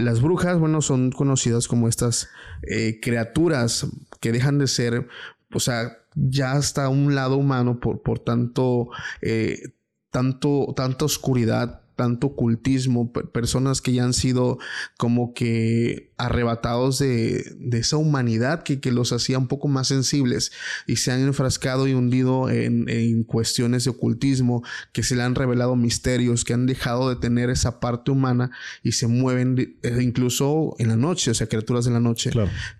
las brujas, bueno, son conocidas como estas eh, criaturas que dejan de ser, o sea, ya hasta un lado humano por, por tanto, eh, tanto, tanta oscuridad, tanto ocultismo, personas que ya han sido como que arrebatados de, esa humanidad que, los hacía un poco más sensibles y se han enfrascado y hundido en, cuestiones de ocultismo, que se le han revelado misterios, que han dejado de tener esa parte humana y se mueven eh, incluso en la noche, o sea, criaturas de la noche,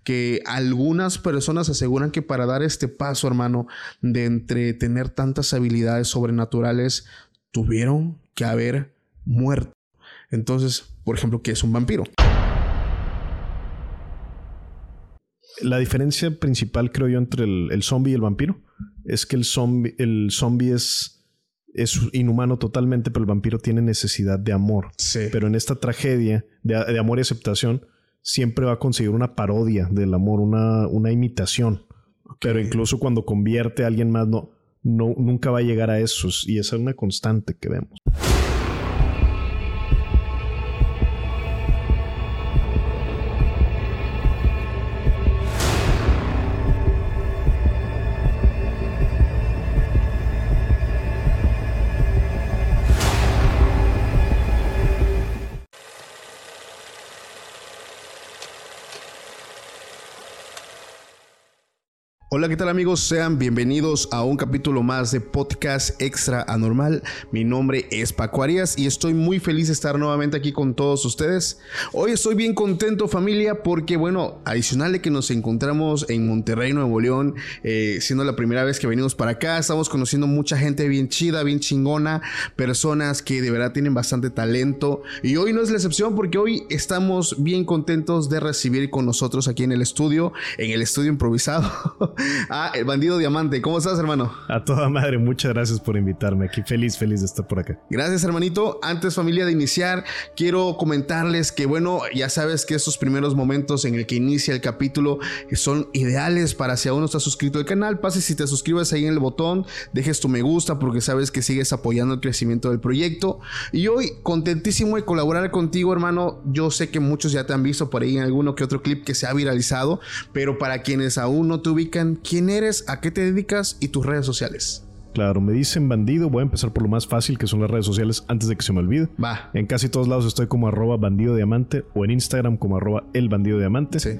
que algunas personas aseguran que para dar este paso, hermano, de entre tener tantas habilidades sobrenaturales, tuvieron que haber muerto. Entonces, por ejemplo, ¿qué es un vampiro? La diferencia principal, creo yo, entre el, zombie y el vampiro es que el zombie, el zombie es, es inhumano totalmente, pero el vampiro tiene necesidad de amor. Pero en esta tragedia de, amor y aceptación, siempre va a conseguir una parodia del amor, una, una imitación. Pero incluso cuando convierte a alguien más, no, no, nunca va a llegar a eso. Y esa es una constante que vemos. Hola, ¿qué tal amigos? Sean bienvenidos a un capítulo más de Podcast Extra Anormal. Mi nombre es Paco Arias y estoy muy feliz de estar nuevamente aquí con todos ustedes. Hoy estoy bien contento familia porque bueno, adicional de que nos encontramos en Monterrey, Nuevo León, eh, siendo la primera vez que venimos para acá, estamos conociendo mucha gente bien chida, bien chingona, personas que de verdad tienen bastante talento y hoy no es la excepción porque hoy estamos bien contentos de recibir con nosotros aquí en el estudio, en el estudio improvisado. ah, el bandido diamante. ¿Cómo estás, hermano? A toda madre, muchas gracias por invitarme aquí. Feliz, feliz de estar por acá. Gracias, hermanito. Antes, familia, de iniciar, quiero comentarles que, bueno, ya sabes que estos primeros momentos en el que inicia el capítulo son ideales para si aún no estás suscrito al canal, pases si te suscribes ahí en el botón, dejes tu me gusta porque sabes que sigues apoyando el crecimiento del proyecto. Y hoy, contentísimo de colaborar contigo, hermano. Yo sé que muchos ya te han visto por ahí en alguno que otro clip que se ha viralizado, pero para quienes aún no te ubican, quién eres, a qué te dedicas y tus redes sociales. Claro, me dicen bandido. Voy a empezar por lo más fácil, que son las redes sociales, antes de que se me olvide. Va. En casi todos lados estoy como arroba bandido diamante o en Instagram como arroba el bandido diamante. Sí.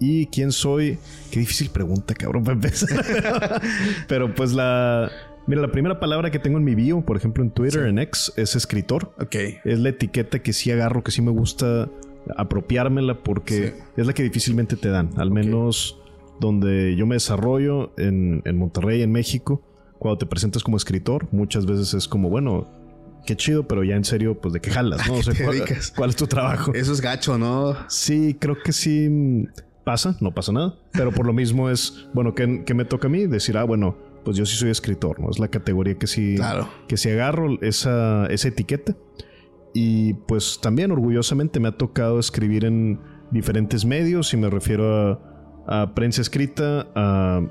¿Y quién soy? Qué difícil pregunta, cabrón, para empezar. Pero pues la... Mira, la primera palabra que tengo en mi bio, por ejemplo en Twitter, en X, es escritor. Ok. Es la etiqueta que sí agarro, que sí me gusta apropiármela porque es la que difícilmente te dan. Al menos donde yo me desarrollo en, Monterrey, en México. Cuando te presentas como escritor, muchas veces es como, bueno, qué chido, pero ya en serio, pues de qué jalas, ¿no? O sea, ¿cuál, es tu trabajo? Eso es gacho, ¿no? Sí, creo que sí pasa, no pasa nada. Pero por lo mismo es, bueno, ¿qué, me toca a mí? Decir, ah, bueno, pues yo sí soy escritor, ¿no? Es la categoría que sí, que sí agarro esa, esa etiqueta. Y pues también orgullosamente me ha tocado escribir en diferentes medios y me refiero a a prensa escrita, a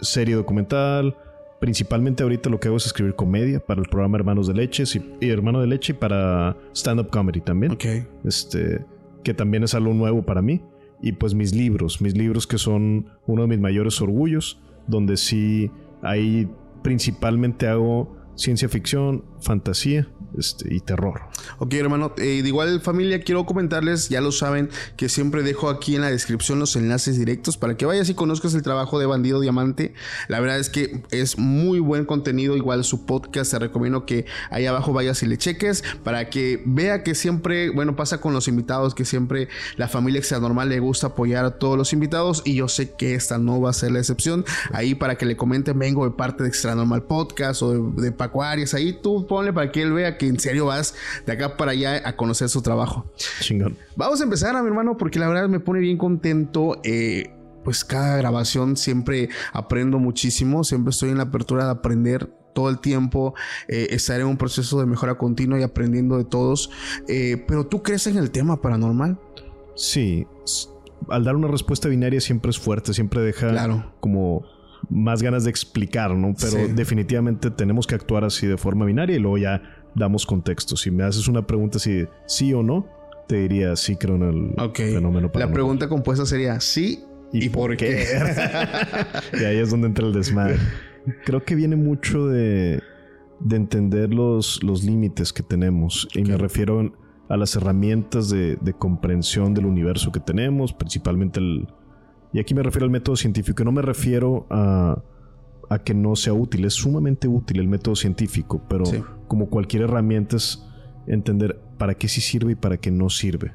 serie documental. Principalmente ahorita lo que hago es escribir comedia para el programa Hermanos de Leche y, Hermano de Leche y para stand-up comedy también. Ok. Este, que también es algo nuevo para mí. Y pues mis libros, mis libros que son uno de mis mayores orgullos, donde sí ahí principalmente hago ciencia ficción, fantasía este, y terror. Ok, hermano. Eh, de igual familia, quiero comentarles, ya lo saben, que siempre dejo aquí en la descripción los enlaces directos para que vayas y conozcas el trabajo de Bandido Diamante. La verdad es que es muy buen contenido. Igual su podcast, te recomiendo que ahí abajo vayas y le cheques para que vea que siempre, bueno, pasa con los invitados, que siempre la familia normal le gusta apoyar a todos los invitados y yo sé que esta no va a ser la excepción. Ahí para que le comenten, vengo de parte de Extra Normal Podcast o de, de Paco Arias. Ahí tú ponle para que él vea que en serio vas de acá para allá a conocer su trabajo. Chingón. Vamos a empezar a mi hermano porque la verdad me pone bien contento. Eh, pues cada grabación siempre aprendo muchísimo, siempre estoy en la apertura de aprender todo el tiempo, eh, estar en un proceso de mejora continua y aprendiendo de todos. Eh, pero tú crees en el tema paranormal? Sí, al dar una respuesta binaria siempre es fuerte, siempre deja claro. como más ganas de explicar, ¿no? Pero definitivamente tenemos que actuar así de forma binaria y luego ya damos contexto. Si me haces una pregunta si sí o no, te diría sí creo en el fenómeno paranormal. La pregunta compuesta sería sí y, por, qué. y ahí es donde entra el desmadre. Creo que viene mucho de, de entender los, los límites que tenemos. Y me refiero a las herramientas de, de, comprensión del universo que tenemos, principalmente el... Y aquí me refiero al método científico. No me refiero a, a que no sea útil. Es sumamente útil el método científico, pero como cualquier herramienta es entender para qué sí sirve y para qué no sirve.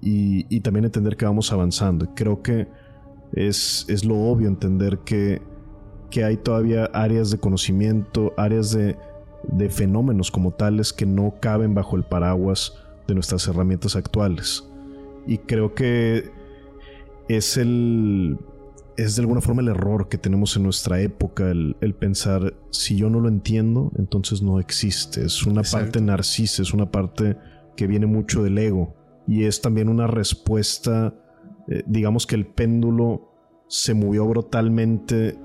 Y, y también entender que vamos avanzando. Creo que es, es lo obvio entender que, que hay todavía áreas de conocimiento, áreas de, de fenómenos como tales que no caben bajo el paraguas de nuestras herramientas actuales. Y creo que es el. es de alguna forma el error que tenemos en nuestra época, el, pensar si yo no lo entiendo, entonces no existe. Es una parte narcisa, es una parte que viene mucho del ego. Y es también una respuesta, eh, digamos que el péndulo se movió brutalmente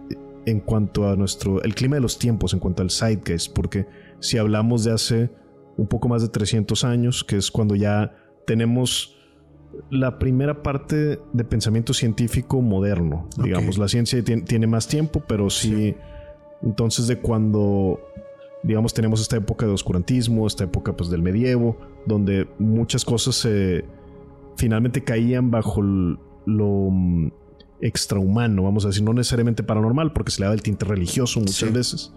en cuanto a nuestro, el clima de los tiempos, en cuanto al zeitgeist, porque si hablamos de hace un poco más de 300 años, que es cuando ya tenemos la primera parte de pensamiento científico moderno. Digamos, la ciencia tiene, más tiempo, pero sí, Entonces, de cuando, digamos, tenemos esta época de oscurantismo, esta época pues del medievo, donde muchas cosas se finalmente caían bajo lo mm, extrahumano, vamos a decir, no necesariamente paranormal, porque se le da el tinte religioso muchas veces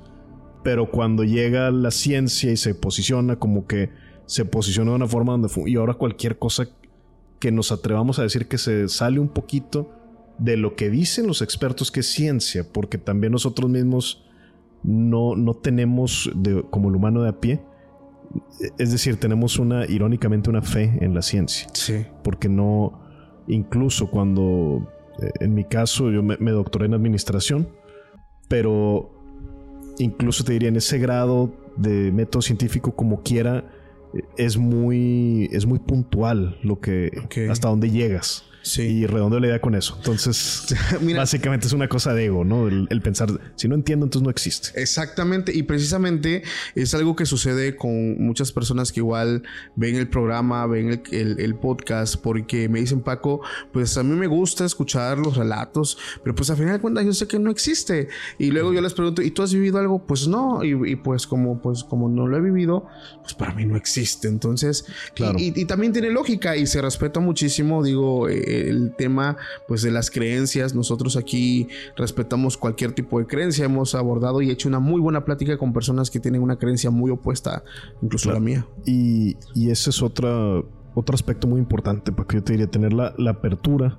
pero cuando llega la ciencia y se posiciona como que se posiciona de una forma donde y ahora cualquier cosa que nos atrevamos a decir que se sale un poquito de lo que dicen los expertos que es ciencia, porque también nosotros mismos no, no tenemos como el humano de a pie, es decir, tenemos una, irónicamente, una fe en la ciencia. Sí. Porque no, incluso cuando, eh, en mi caso, yo me doctoré en administración, pero incluso te diría en ese grado de método científico como quiera, es muy, es muy puntual lo que, hasta dónde llegas. Y redondeo la idea con eso. Entonces, básicamente es una cosa de ego, ¿no? El, pensar, si no entiendo, entonces no existe. Exactamente. Y precisamente es algo que sucede con muchas personas que igual ven el programa, ven el, podcast, porque me dicen, Paco, pues a mí me gusta escuchar los relatos, pero pues al final de cuentas yo sé que no existe. Y luego yo les pregunto, ¿y tú has vivido algo? Pues no. Y, pues como, pues como no lo he vivido, pues para mí no existe. Entonces, claro. y, también tiene lógica y se respeta muchísimo, digo, eh, el tema pues de las creencias. Nosotros aquí respetamos cualquier tipo de creencia. Hemos abordado y hecho una muy buena plática con personas que tienen una creencia muy opuesta, incluso a la mía. Y, ese es otro aspecto muy importante, porque yo te diría tener la, apertura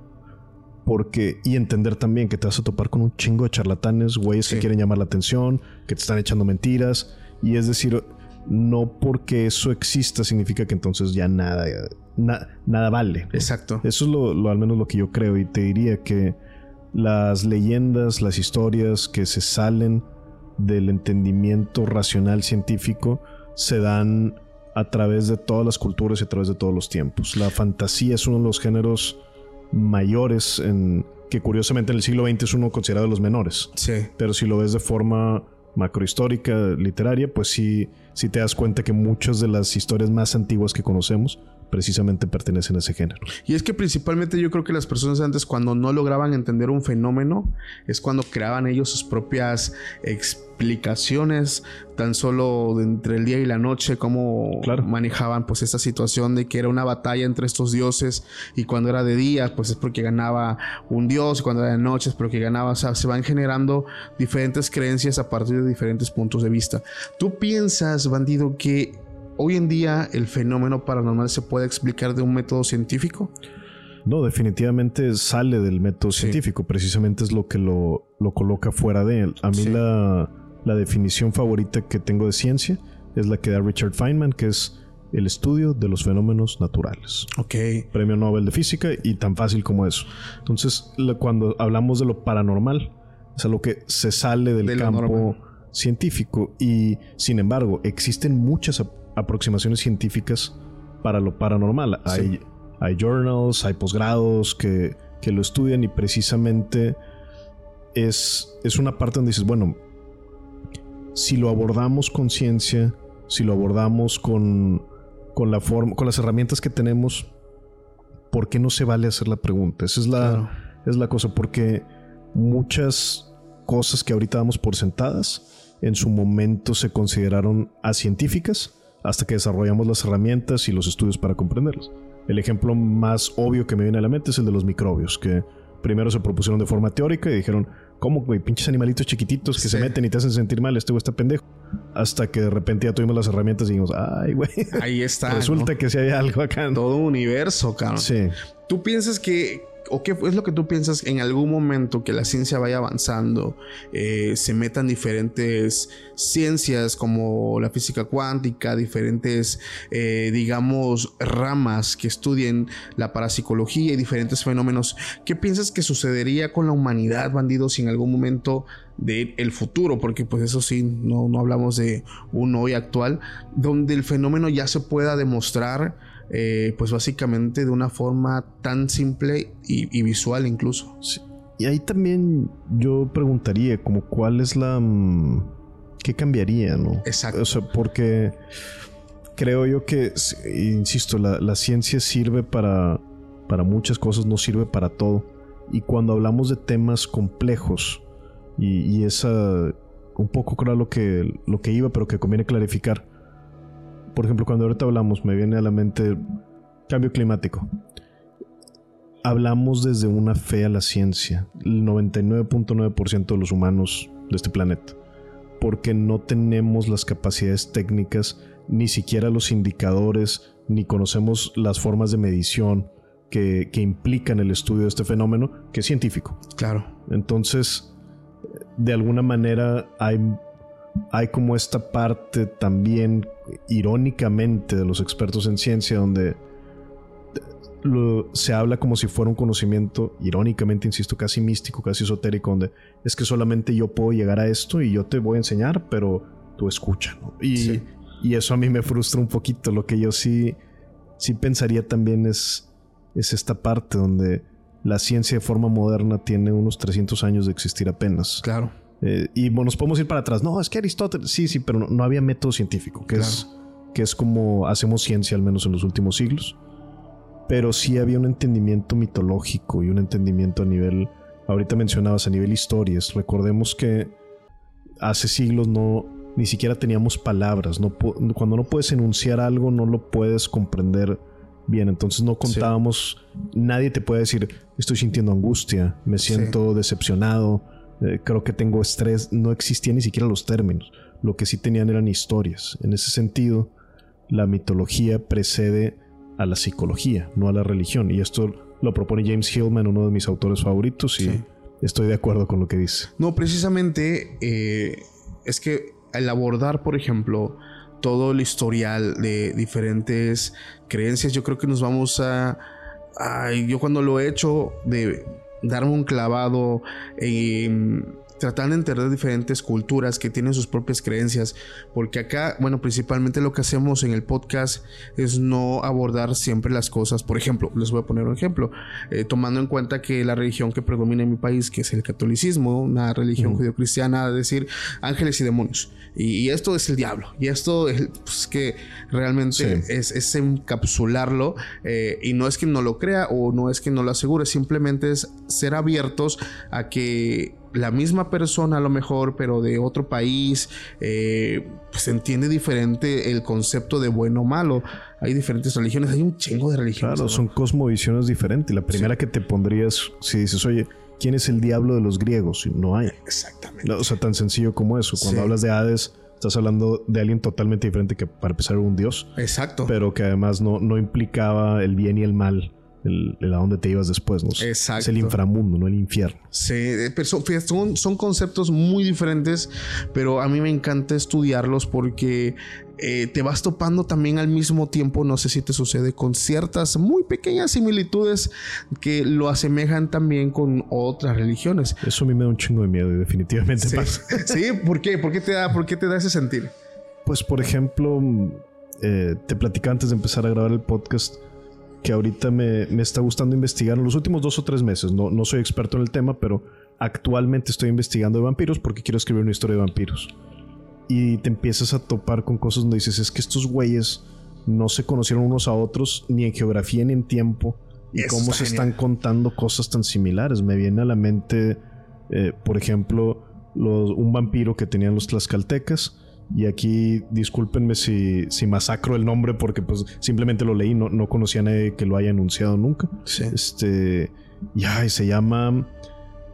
porque y entender también que te vas a topar con un chingo de charlatanes, güeyes que quieren llamar la atención, que te están echando mentiras y es decir, no porque eso exista significa que entonces ya nada nada vale. Exacto. Eso es lo, al menos lo que yo creo y te diría que las leyendas, las historias que se salen del entendimiento racional científico se dan a través de todas las culturas y a través de todos los tiempos. La fantasía es uno de los géneros mayores en que curiosamente en el siglo XX es uno considerado de los menores. Sí. Pero si lo ves de forma macrohistórica, literaria, pues sí, sí te das cuenta que muchas de las historias más antiguas que conocemos precisamente pertenecen a ese género. Y es que principalmente yo creo que las personas antes cuando no lograban entender un fenómeno es cuando creaban ellos sus propias explicaciones tan solo entre el día y la noche cómo manejaban pues esta situación de que era una batalla entre estos dioses y cuando era de día pues es porque ganaba un dios y cuando era de noche es porque ganaba o sea se van generando diferentes creencias a partir de diferentes puntos de vista tú piensas bandido que hoy en día el fenómeno paranormal se puede explicar de un método científico? No, definitivamente sale del método científico, precisamente es lo que lo, coloca fuera de él. A mí la, definición favorita que tengo de ciencia es la que da Richard Feynman, que es el estudio de los fenómenos naturales. Ok. Premio Nobel de Física y tan fácil como eso. Entonces, cuando hablamos de lo paranormal, es algo que se sale del campo científico y, sin embargo, existen muchas aproximaciones científicas para lo paranormal. Hay, hay journals, hay posgrados que, que, lo estudian y precisamente es, es una parte donde dices, bueno, si lo abordamos con ciencia, si lo abordamos con, con, la forma, con las herramientas que tenemos, ¿por qué no se vale hacer la pregunta? Esa es la, es la cosa, porque muchas cosas que ahorita damos por sentadas en su momento se consideraron científicas hasta que desarrollamos las herramientas y los estudios para comprenderlas. El ejemplo más obvio que me viene a la mente es el de los microbios, que primero se propusieron de forma teórica y dijeron, ¿cómo, güey? Pinches animalitos chiquititos que se meten y te hacen sentir mal, este güey está pendejo. Hasta que de repente ya tuvimos las herramientas y dijimos, ay, güey. Ahí está. Resulta que sí hay algo acá. Todo un universo, cabrón. Sí. ¿Tú piensas que o qué es lo que tú piensas en algún momento que la ciencia vaya avanzando, eh, se metan diferentes ciencias como la física cuántica, diferentes, eh, digamos, ramas que estudien la parapsicología y diferentes fenómenos? ¿Qué piensas que sucedería con la humanidad, bandidos, si en algún momento del el futuro? Porque pues eso sí, no, no hablamos de un hoy actual, donde el fenómeno ya se pueda demostrar eh, pues básicamente de una forma tan simple y, visual incluso. Y ahí también yo preguntaría como cuál es la... Mm, ¿Qué cambiaría, no? Exacto. O sea, porque creo yo que, insisto, la, ciencia sirve para, para muchas cosas, no sirve para todo. Y cuando hablamos de temas complejos, y, y esa un poco creo lo que, lo que iba, pero que conviene clarificar por ejemplo, cuando ahorita hablamos, me viene a la mente cambio climático. Hablamos desde una fe a la ciencia, el 99.9% de los humanos de este planeta, porque no tenemos las capacidades técnicas, ni siquiera los indicadores, ni conocemos las formas de medición que, que implican el estudio de este fenómeno, que es científico. Claro. Entonces, de alguna manera hay hay como esta parte también irónicamente de los expertos en ciencia donde se habla como si fuera un conocimiento, irónicamente, insisto, casi místico, casi esotérico, donde es que solamente yo puedo llegar a esto y yo te voy a enseñar, pero tú escucha, y, y, eso a mí me frustra un poquito. Lo que yo sí, sí pensaría también es, es esta parte donde la ciencia de forma moderna tiene unos 300 años de existir apenas. Claro eh, y bueno, nos podemos ir para atrás. No, es que Aristóteles, sí, sí, pero no, había método científico, que, es, que es como hacemos ciencia al menos en los últimos siglos. Pero sí había un entendimiento mitológico y un entendimiento a nivel, ahorita mencionabas, a nivel historias. Recordemos que hace siglos no, ni siquiera teníamos palabras. No, cuando no puedes enunciar algo, no lo puedes comprender bien. Entonces no contábamos, nadie te puede decir, estoy sintiendo angustia, me siento decepcionado eh, creo que tengo estrés, no existían ni siquiera los términos. Lo que sí tenían eran historias. En ese sentido, la mitología precede a la psicología, no a la religión. Y esto lo propone James Hillman, uno de mis autores favoritos, y estoy de acuerdo con lo que dice. No, precisamente eh, es que al abordar, por ejemplo, todo el historial de diferentes creencias, yo creo que nos vamos a... yo cuando lo he hecho de darme un clavado en tratar de entender diferentes culturas que tienen sus propias creencias, porque acá, bueno, principalmente lo que hacemos en el podcast es no abordar siempre las cosas, por ejemplo, les voy a poner un ejemplo, eh, tomando en cuenta que la religión que predomina en mi país, que es el catolicismo, una religión judio-cristiana, decir ángeles y demonios, y, esto es el diablo, y esto es pues, que realmente es, encapsularlo, eh, y no es que no lo crea o no es que no lo asegure, simplemente es ser abiertos a que la misma persona a lo mejor, pero de otro país, eh, pues entiende diferente el concepto de bueno o malo. Hay diferentes religiones, hay un chingo de religiones. Claro, son cosmovisiones diferentes. La primera que te pondrías, si dices, oye, ¿quién es el diablo de los griegos? No hay. Exactamente. o sea, tan sencillo como eso. Cuando hablas de Hades, estás hablando de alguien totalmente diferente que para empezar un dios. Exacto. Pero que además no, no implicaba el bien y el mal el, a dónde te ibas después, ¿no? Exacto. Es el inframundo, no el infierno. Sí, eh, pero son, son, conceptos muy diferentes, pero a mí me encanta estudiarlos porque eh, te vas topando también al mismo tiempo, no sé si te sucede, con ciertas muy pequeñas similitudes que lo asemejan también con otras religiones. Eso a mí me da un chingo de miedo y definitivamente sí. pasa. sí, ¿por qué? ¿Por qué te da, por qué te da ese sentir? Pues por ejemplo, eh, te platicaba antes de empezar a grabar el podcast que ahorita me, está gustando investigar en los últimos dos o tres meses. No, no soy experto en el tema, pero actualmente estoy investigando de vampiros porque quiero escribir una historia de vampiros. Y te empiezas a topar con cosas donde dices, es que estos güeyes no se conocieron unos a otros ni en geografía ni en tiempo y cómo se están contando cosas tan similares. Me viene a la mente, eh, por ejemplo, un vampiro que tenían los tlaxcaltecas. Y aquí, discúlpenme si, si masacro el nombre porque pues simplemente lo leí, no, no conocía a nadie que lo haya anunciado nunca. Este, ya, se llama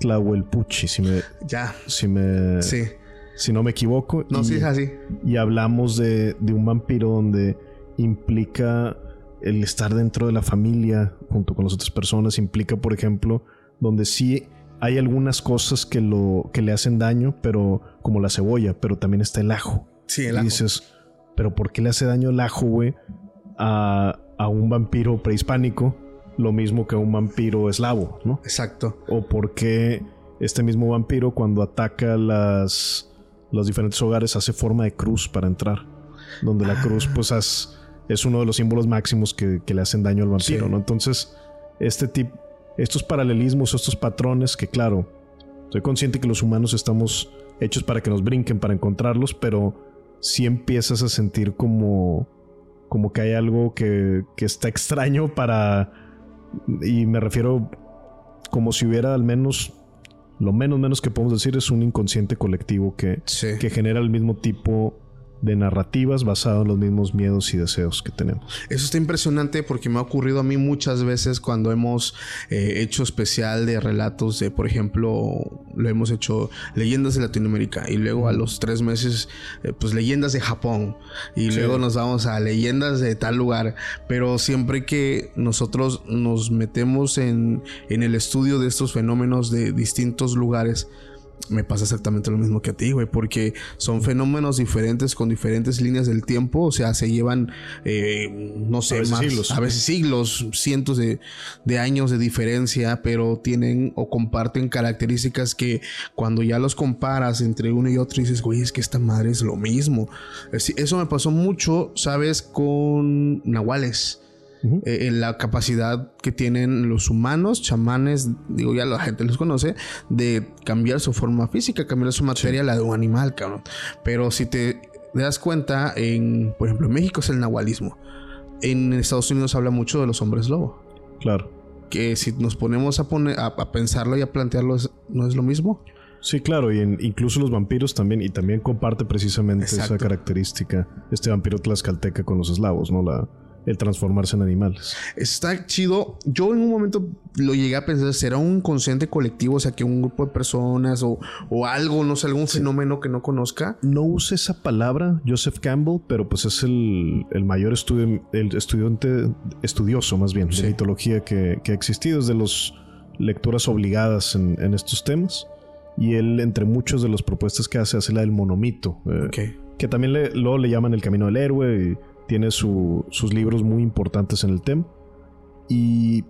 Tlahuelpuchi, si me... Ya. Si me... Sí. Si no me equivoco. No, sí es así. Y hablamos de, de un vampiro donde implica el estar dentro de la familia junto con las otras personas, implica, por ejemplo, donde sí hay algunas cosas que, lo, que le hacen daño, pero como la cebolla, pero también está el ajo. Sí, el ajo. Y dices, pero ¿por qué le hace daño el ajo, güey, a, a un vampiro prehispánico? Lo mismo que a un vampiro eslavo, ¿no? Exacto. O por qué este mismo vampiro cuando ataca las, los diferentes hogares hace forma de cruz para entrar. Donde la cruz, pues, es uno de los símbolos máximos que, le hacen daño al vampiro, ¿no? Entonces, este tipo estos paralelismos, estos patrones que claro, soy consciente que los humanos estamos hechos para que nos brinquen, para encontrarlos, pero si empiezas a sentir como, como que hay algo que, que está extraño para... Y me refiero como si hubiera al menos lo menos menos que podemos decir es un inconsciente colectivo que, que genera el mismo tipo de narrativas basado en los mismos miedos y deseos que tenemos. Eso está impresionante porque me ha ocurrido a mí muchas veces cuando hemos eh, hecho especial de relatos de, por ejemplo, lo hemos hecho leyendas de Latinoamérica y luego a los tres meses, eh, pues leyendas de Japón y luego nos vamos a leyendas de tal lugar, pero siempre que nosotros nos metemos en, en el estudio de estos fenómenos de distintos lugares, me pasa exactamente lo mismo que a ti, güey, porque son fenómenos diferentes con diferentes líneas del tiempo, o sea, se llevan, eh, no sé, a veces siglos. a veces siglos, cientos de, años de diferencia, pero tienen o comparten características que cuando ya los comparas entre uno y otro dices, güey, es que esta madre es lo mismo. Eso me pasó mucho, ¿sabes? Con nahuales. Eh, en la capacidad que tienen los humanos, chamanes, digo ya la gente los conoce, de cambiar su forma física, cambiar su materia la de un animal, cabrón. Pero si te das cuenta, en, por ejemplo, en México es el nahualismo. En Estados Unidos habla mucho de los hombres lobo. Claro. Que si nos ponemos a, poner, a, pensarlo y a plantearlo, ¿no es lo mismo? Sí, claro, y incluso los vampiros también, y también comparte precisamente esa característica, este vampiro tlaxcalteca con los eslavos, ¿no? La, el transformarse en animales. Está chido. Yo en un momento lo llegué a pensar, ¿será un consciente colectivo? O sea, que un grupo de personas o, algo, no sé, algún fenómeno que no conozca. No use esa palabra, Joseph Campbell, pero pues es el, mayor estudio, el estudiante, estudioso más bien, de mitología que, ha existido, es de las lecturas obligadas en, estos temas. Y él, entre muchas de las propuestas que hace, hace la del monomito. Eh, que también le, luego le llaman el camino del héroe. Y, tiene sus libros muy importantes en el tema. Y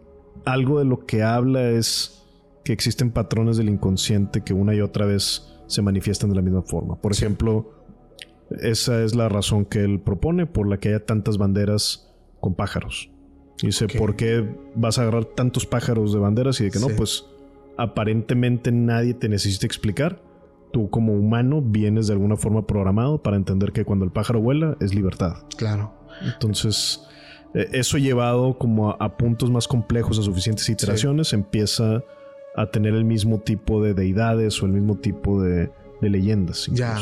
algo de lo que habla es que existen patrones del inconsciente que una y otra vez se manifiestan de la misma forma. Por ejemplo, esa es la razón que él propone por la que haya tantas banderas con pájaros. Dice, ¿por qué vas a agarrar tantos pájaros de banderas? Y de que no, pues aparentemente nadie te necesita explicar tú como humano vienes de alguna forma programado para entender que cuando el pájaro vuela es libertad. Claro. Entonces, eh, eso llevado como a, puntos más complejos, a suficientes iteraciones, empieza a tener el mismo tipo de deidades o el mismo tipo de, de leyendas. Ya.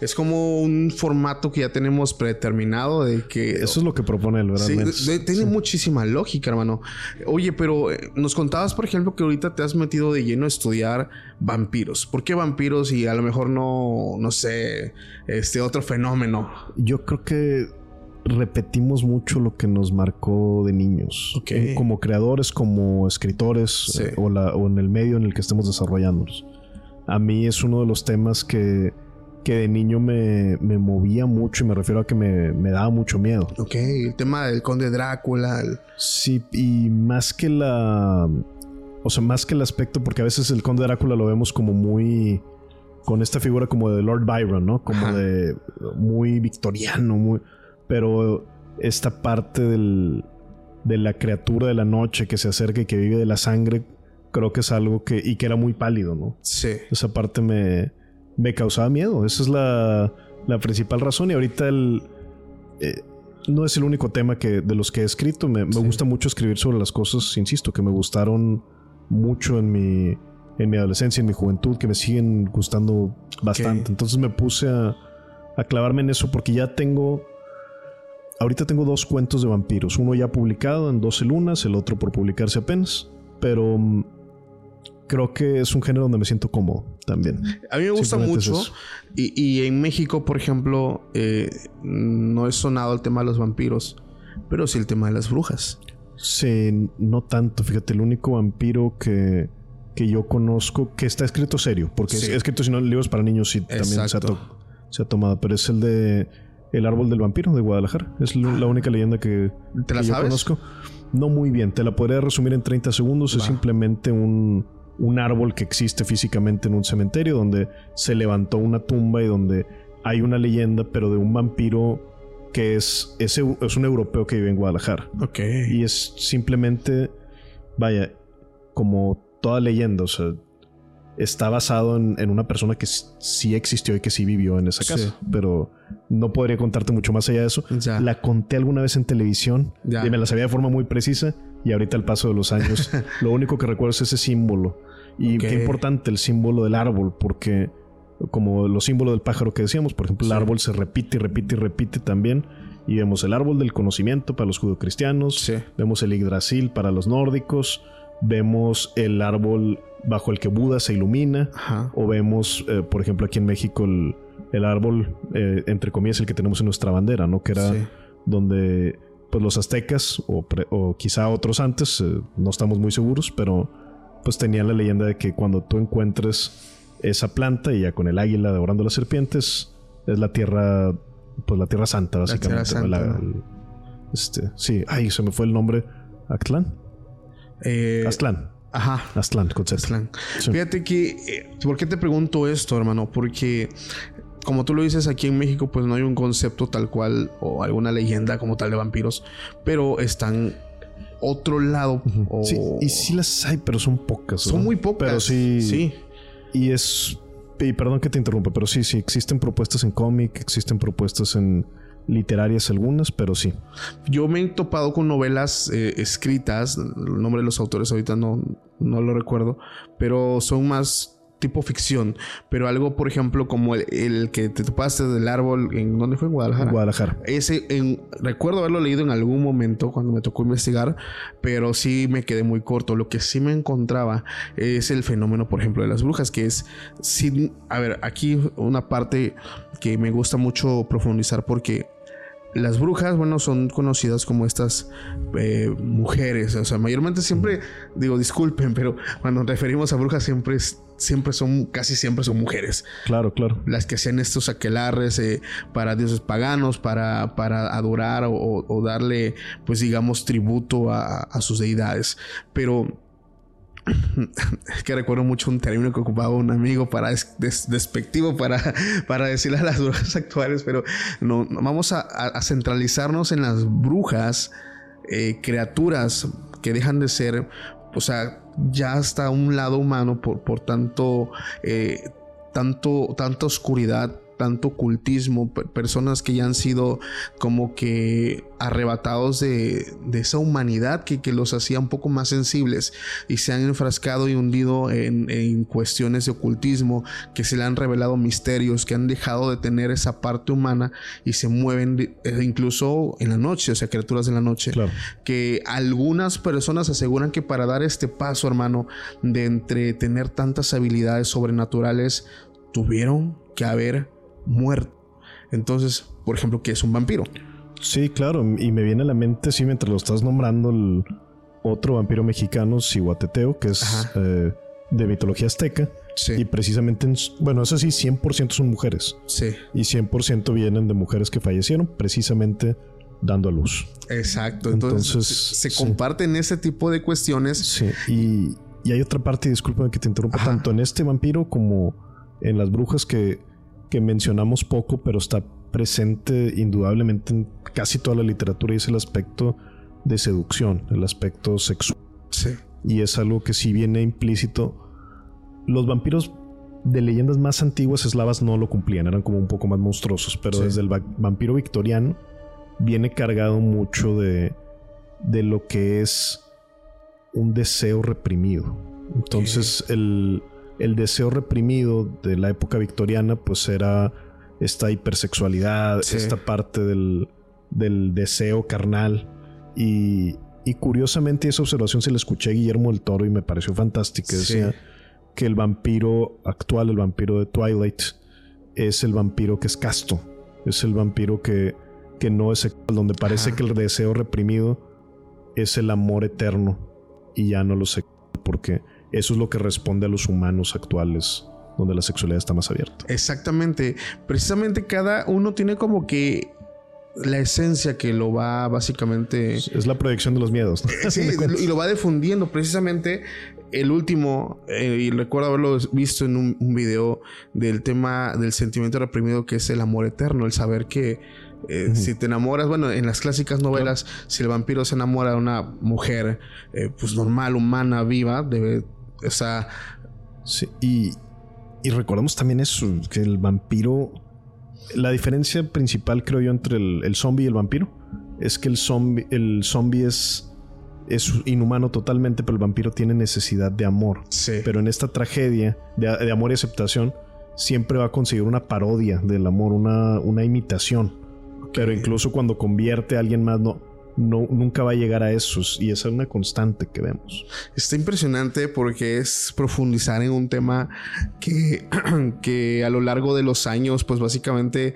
Es como un formato que ya tenemos predeterminado de que... Eso es lo que propone él, ¿verdad? Sí, tiene muchísima lógica, hermano. Oye, pero eh, nos contabas, por ejemplo, que ahorita te has metido de lleno a estudiar vampiros. ¿Por qué vampiros y a lo mejor no, no sé, este otro fenómeno? Yo creo que repetimos mucho lo que nos marcó de niños. Como creadores, como escritores eh, o, la, o en el medio en el que estemos desarrollándonos a mí es uno de los temas que, que de niño me, movía mucho y me refiero a que me, daba mucho miedo. Ok, el tema del conde Drácula. Sí, y más que la... O sea, más que el aspecto, porque a veces el conde Drácula lo vemos como muy... Con esta figura como de Lord Byron, ¿no? Como de... Muy victoriano, muy... Pero esta parte del, de la criatura de la noche que se acerca y que vive de la sangre creo que es algo que... Y que era muy pálido, ¿no? Sí. Esa parte me, me causaba miedo. Esa es la, la principal razón. Y ahorita el... Eh, no es el único tema que de los que he escrito. Me, gusta mucho escribir sobre las cosas, insisto, que me gustaron mucho en mi, en mi adolescencia, en mi juventud, que me siguen gustando bastante. Entonces me puse a, a clavarme en eso porque ya tengo ahorita tengo dos cuentos de vampiros, uno ya publicado en 12 lunas, el otro por publicarse apenas, pero mm, creo que es un género donde me siento cómodo también. A mí me gusta mucho. Y, en México, por ejemplo, eh, no es sonado el tema de los vampiros, pero sí el tema de las brujas. Sí, no tanto. Fíjate, el único vampiro que, que yo conozco que está escrito serio, porque es escrito, si no, libros para niños y también se ha, se ha, tomado, pero es el de El Árbol del Vampiro de Guadalajara. Es la única leyenda que, ¿Te la sabes? conozco. No muy bien, te la podría resumir en 30 segundos. Es simplemente un un árbol que existe físicamente en un cementerio donde se levantó una tumba y donde hay una leyenda, pero de un vampiro que es, es, es un europeo que vive en Guadalajara. Ok. Y es simplemente, vaya, como toda leyenda, o sea, está basado en, una persona que sí existió y que sí vivió en esa casa. Pero no podría contarte mucho más allá de eso. La conté alguna vez en televisión y me la sabía de forma muy precisa. Y ahorita al paso de los años, lo único que recuerdo es ese símbolo. Y qué importante el símbolo del árbol, porque como los símbolos del pájaro que decíamos, por ejemplo, el árbol se repite y repite y repite también. Y vemos el árbol del conocimiento para los judeocristianos, vemos el Yggdrasil para los nórdicos, vemos el árbol bajo el que Buda se ilumina, o vemos, eh, por ejemplo, aquí en México el, árbol, eh, entre comillas, el que tenemos en nuestra bandera, ¿no? Que era donde pues los aztecas o, quizá otros antes, eh, no estamos muy seguros, pero pues tenían la leyenda de que cuando tú encuentres esa planta y ya con el águila devorando las serpientes, es la tierra, pues la tierra santa, básicamente. este, sí, ay, se me fue el nombre. ¿Actlán? Eh, Aztlán. Ajá. Aztlán, con Fíjate que, eh, ¿por qué te pregunto esto, hermano? Porque como tú lo dices, aquí en México pues no hay un concepto tal cual o alguna leyenda como tal de vampiros, pero están otro lado. Sí, y sí las hay, pero son pocas. Son muy pocas. Pero sí. Sí. Y es. Y perdón que te interrumpa, pero sí, sí, existen propuestas en cómic, existen propuestas en literarias algunas, pero sí. Yo me he topado con novelas eh, escritas, el nombre de los autores ahorita no, no lo recuerdo, pero son más tipo ficción, pero algo, por ejemplo, como el, que te topaste del árbol, ¿en dónde fue? En Guadalajara. Guadalajara. Ese, en, recuerdo haberlo leído en algún momento cuando me tocó investigar, pero sí me quedé muy corto. Lo que sí me encontraba es el fenómeno, por ejemplo, de las brujas, que es, sin, a ver, aquí una parte que me gusta mucho profundizar porque las brujas, bueno, son conocidas como estas eh, mujeres. O sea, mayormente siempre, digo, disculpen, pero cuando nos referimos a brujas siempre, siempre son, casi siempre son mujeres. Claro, claro. Las que hacían estos aquelarres eh, para dioses paganos, para, para adorar o, darle, pues digamos, tributo a, a sus deidades. Pero es que recuerdo mucho un término que ocupaba un amigo para despectivo para, para decirle a las brujas actuales, pero no, vamos a, centralizarnos en las brujas, eh, criaturas que dejan de ser, o sea, ya hasta un lado humano por, por tanto, eh, tanto, tanta oscuridad, tanto ocultismo, personas que ya han sido como que arrebatados de, esa humanidad que, los hacía un poco más sensibles y se han enfrascado y hundido en, cuestiones de ocultismo, que se le han revelado misterios, que han dejado de tener esa parte humana y se mueven eh, incluso en la noche, o sea, criaturas de la noche. Que algunas personas aseguran que para dar este paso, hermano, de entre tener tantas habilidades sobrenaturales, tuvieron que haber muerto. Entonces, por ejemplo, ¿qué es un vampiro? Sí, claro, y me viene a la mente, sí, mientras lo estás nombrando, el otro vampiro mexicano, Cihuateteo, que es eh, de mitología azteca. Sí. Y precisamente, bueno, eso sí, 100% son mujeres. Sí. Y 100% vienen de mujeres que fallecieron precisamente dando a luz. Exacto. Entonces, se, comparten ese tipo de cuestiones. Sí. Y, y hay otra parte, discúlpame que te interrumpa, tanto en este vampiro como en las brujas que que mencionamos poco, pero está presente indudablemente en casi toda la literatura y es el aspecto de seducción, el aspecto sexual. Sí. Y es algo que si viene implícito. Los vampiros de leyendas más antiguas eslavas no lo cumplían, eran como un poco más monstruosos, pero desde el vampiro victoriano viene cargado mucho de, de lo que es un deseo reprimido. Entonces el, el, deseo reprimido de la época victoriana pues era esta hipersexualidad, esta parte del, del deseo carnal. Y, y, curiosamente esa observación se la escuché a Guillermo del Toro y me pareció fantástica. Decía que el vampiro actual, el vampiro de Twilight, es el vampiro que es casto. Es el vampiro que, que no es sexual, donde parece que el deseo reprimido es el amor eterno y ya no lo sé porque eso es lo que responde a los humanos actuales donde la sexualidad está más abierta. Exactamente. Precisamente cada uno tiene como que la esencia que lo va básicamente... Es la proyección de los miedos. Sí, y lo va difundiendo. Precisamente el último, eh, y recuerdo haberlo visto en un, un, video del tema del sentimiento reprimido que es el amor eterno, el saber que eh, si te enamoras, bueno, en las clásicas novelas, si el vampiro se enamora de una mujer, eh, pues normal, humana, viva, debe, o sea... Sí, y, y recordemos también eso, que el vampiro... La diferencia principal, creo yo, entre el, el zombie y el vampiro es que el zombie, el zombie es, es inhumano totalmente, pero el vampiro tiene necesidad de amor. Sí. Pero en esta tragedia de, de, amor y aceptación, siempre va a conseguir una parodia del amor, una, una imitación. Pero incluso cuando convierte a alguien más, no, no, nunca va a llegar a esos. Y esa es una constante que vemos. Está impresionante porque es profundizar en un tema que, que a lo largo de los años, pues básicamente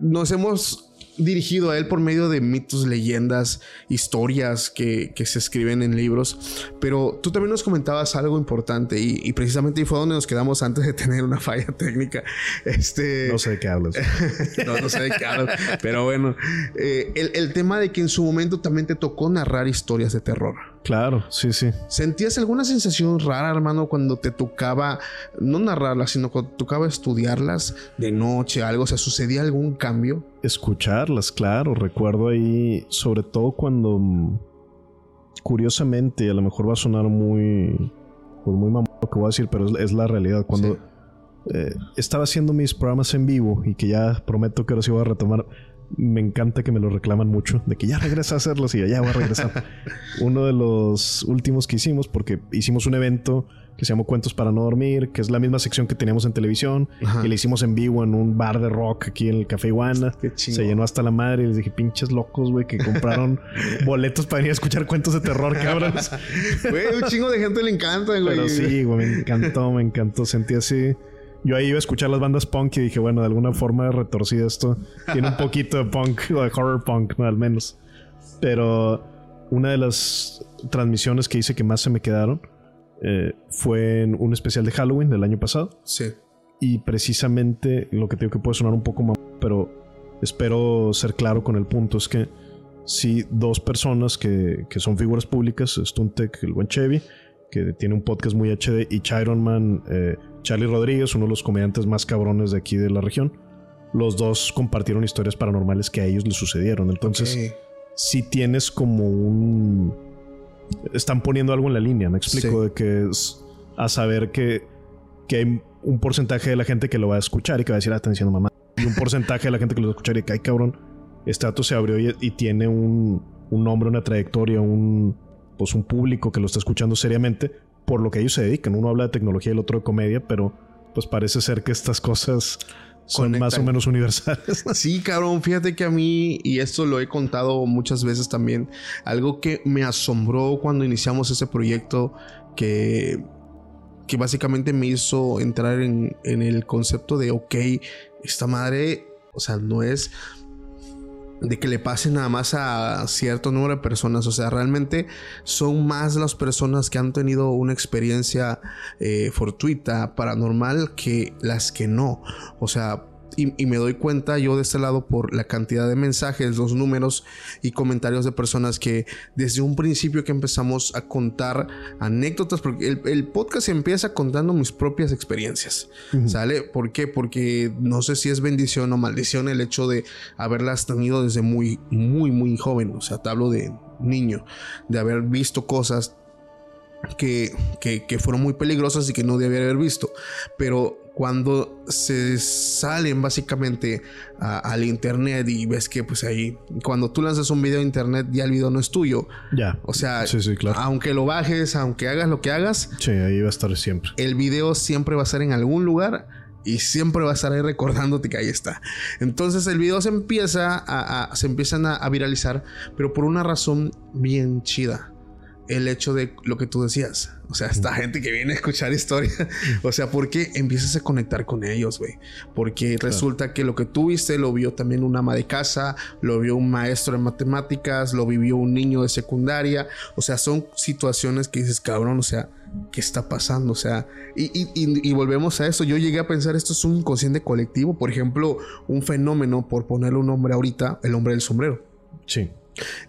nos hemos dirigido a él por medio de mitos, leyendas, historias que, que, se escriben en libros. Pero tú también nos comentabas algo importante y, y, precisamente fue donde nos quedamos antes de tener una falla técnica. Este, no sé de qué hablas. no, no sé de qué hablas. Pero bueno, eh, el, el tema de que en su momento también te tocó narrar historias de terror. Claro, sí, sí. ¿Sentías alguna sensación rara, hermano, cuando te tocaba, no narrarlas, sino cuando te tocaba estudiarlas de noche, algo? O sea, ¿sucedía algún cambio? Escucharlas, claro. Recuerdo ahí, sobre todo cuando, curiosamente, a lo mejor va a sonar muy, pues muy mamón lo que voy a decir, pero es, es la realidad. Cuando sí. eh, estaba haciendo mis programas en vivo y que ya prometo que ahora sí voy a retomar me encanta que me lo reclaman mucho, de que ya regresa a hacerlos y ya voy a regresar. Uno de los últimos que hicimos, porque hicimos un evento que se llamó Cuentos para no dormir, que es la misma sección que teníamos en televisión, Ajá. y le hicimos en vivo en un bar de rock aquí en el Café Iguana. Se llenó hasta la madre y les dije, pinches locos, güey, que compraron boletos para venir a escuchar cuentos de terror, cabrones. Güey, un chingo de gente le encanta, güey. Pero sí, güey, me encantó, me encantó. Sentí así yo ahí iba a escuchar las bandas punk y dije, bueno, de alguna forma retorcida esto tiene un poquito de punk o de horror punk, ¿no? al menos. Pero una de las transmisiones que hice que más se me quedaron eh, fue en un especial de Halloween del año pasado. Sí. Y precisamente lo que tengo que puede sonar un poco más, pero espero ser claro con el punto, es que si dos personas que, que son figuras públicas, Stuntek, el buen Chevy, que tiene un podcast muy HD, y Chiron Man, eh, Charlie Rodríguez, uno de los comediantes más cabrones de aquí de la región. Los dos compartieron historias paranormales que a ellos les sucedieron. Entonces, okay. si tienes como un. Están poniendo algo en la línea, me explico, sí. de que es a saber que, que hay un porcentaje de la gente que lo va a escuchar y que va a decir, ah, están diciendo mamá. Y un porcentaje de la gente que lo va a escuchar y que, ay, cabrón, este dato se abrió y, y tiene un, un nombre, una trayectoria, un, pues un público que lo está escuchando seriamente por lo que ellos se dedican. Uno habla de tecnología y el otro de comedia, pero pues parece ser que estas cosas son Conectan. más o menos universales. Sí, cabrón, fíjate que a mí, y esto lo he contado muchas veces también, algo que me asombró cuando iniciamos ese proyecto que, que básicamente me hizo entrar en, en el concepto de, ok, esta madre, o sea, no es de que le pase nada más a cierto número de personas. O sea, realmente son más las personas que han tenido una experiencia eh, fortuita, paranormal, que las que no. O sea, y, y, me doy cuenta yo de este lado por la cantidad de mensajes, los números y comentarios de personas que desde un principio que empezamos a contar anécdotas, porque el, el podcast empieza contando mis propias experiencias, uh -huh. ¿sale? ¿Por qué? Porque no sé si es bendición o maldición el hecho de haberlas tenido desde muy, muy, muy joven, o sea, te hablo de niño, de haber visto cosas que, que, que, fueron muy peligrosas y que no debía haber visto. Pero cuando se salen básicamente al internet y ves que pues ahí cuando tú lanzas un video a internet ya el video no es tuyo. Ya. O sea, aunque lo bajes, aunque hagas lo que hagas. Sí, ahí va a estar siempre. El video siempre va a estar en algún lugar y siempre va a estar ahí recordándote que ahí está. Entonces el video se empieza a, se empiezan a viralizar, pero por una razón bien chida el hecho de lo que tú decías. O sea, esta gente que viene a escuchar historia. o sea, porque empiezas a conectar con ellos, güey. Porque resulta que lo que tú viste lo vio también un ama de casa, lo vio un maestro de matemáticas, lo vivió un niño de secundaria. O sea, son situaciones que dices, cabrón, o sea, ¿qué está pasando? O sea, y, y volvemos a eso. Yo llegué a pensar, esto es un inconsciente colectivo. Por ejemplo, un fenómeno, por ponerle un nombre ahorita, el hombre del sombrero. Sí.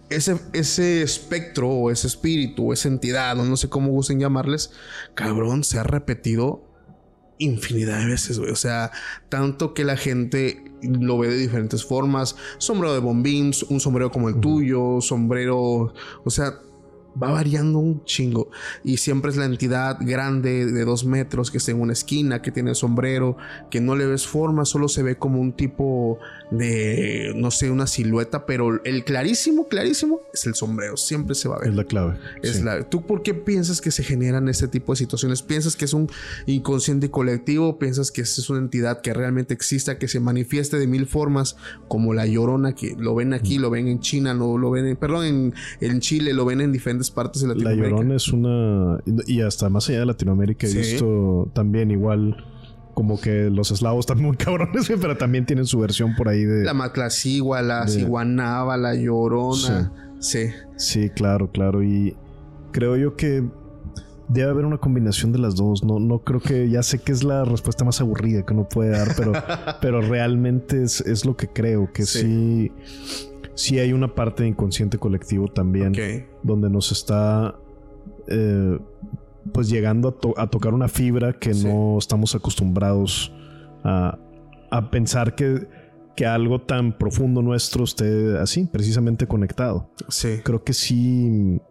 Ese, ese espectro o ese espíritu o esa entidad o no sé cómo gusten llamarles, cabrón, se ha repetido infinidad de veces, güey. O sea, tanto que la gente lo ve de diferentes formas. Sombrero de bombín, un sombrero como el tuyo, sombrero, o sea, va variando un chingo. Y siempre es la entidad grande de dos metros que está en una esquina, que tiene sombrero, que no le ves forma, solo se ve como un tipo de, no sé, una silueta, pero el clarísimo, clarísimo es el sombrero. Siempre se va a ver. Es la clave. Es la, ¿Tú por qué piensas que se generan este tipo de situaciones? ¿Piensas que es un inconsciente colectivo? ¿Piensas que es una entidad que realmente exista, que se manifieste de mil formas, como la llorona, que lo ven aquí, lo ven en China, lo, lo ven, en, perdón, en, en Chile, lo ven en diferentes partes de Latinoamérica. La Llorona es una. Y hasta más allá de Latinoamérica he visto también igual. Como que los eslavos están muy cabrones, pero también tienen su versión por ahí de. La Maclacigua, la Ciguanaba, la Llorona. Sí. sí. claro, claro. Y creo yo que debe haber una combinación de las dos. No, no creo que. Ya sé que es la respuesta más aburrida que uno puede dar, pero, pero realmente es, lo que creo. Que sí sí hay una parte de inconsciente colectivo también donde nos está eh, pues llegando a, tocar una fibra que no estamos acostumbrados a, pensar que, que, algo tan profundo nuestro esté así, precisamente conectado. Sí. Creo que sí,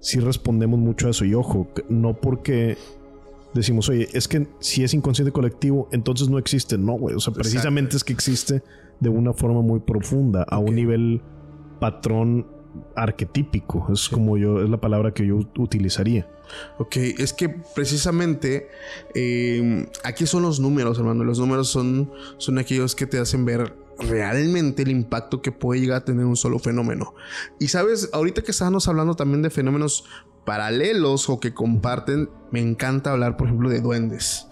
sí respondemos mucho a eso. Y ojo, no porque decimos, oye, es que si es inconsciente colectivo, entonces no existe. No, güey. O sea, precisamente es que existe de una forma muy profunda, a un nivel patrón arquetípico. Es como yo, es la palabra que yo utilizaría. Ok, es que precisamente em, aquí son los números, hermano. Los números son, son aquellos que te hacen ver realmente el impacto que puede llegar a tener un solo fenómeno. Y sabes, ahorita que estábamos hablando también de fenómenos paralelos o que comparten, me encanta hablar, por ejemplo, de duendes.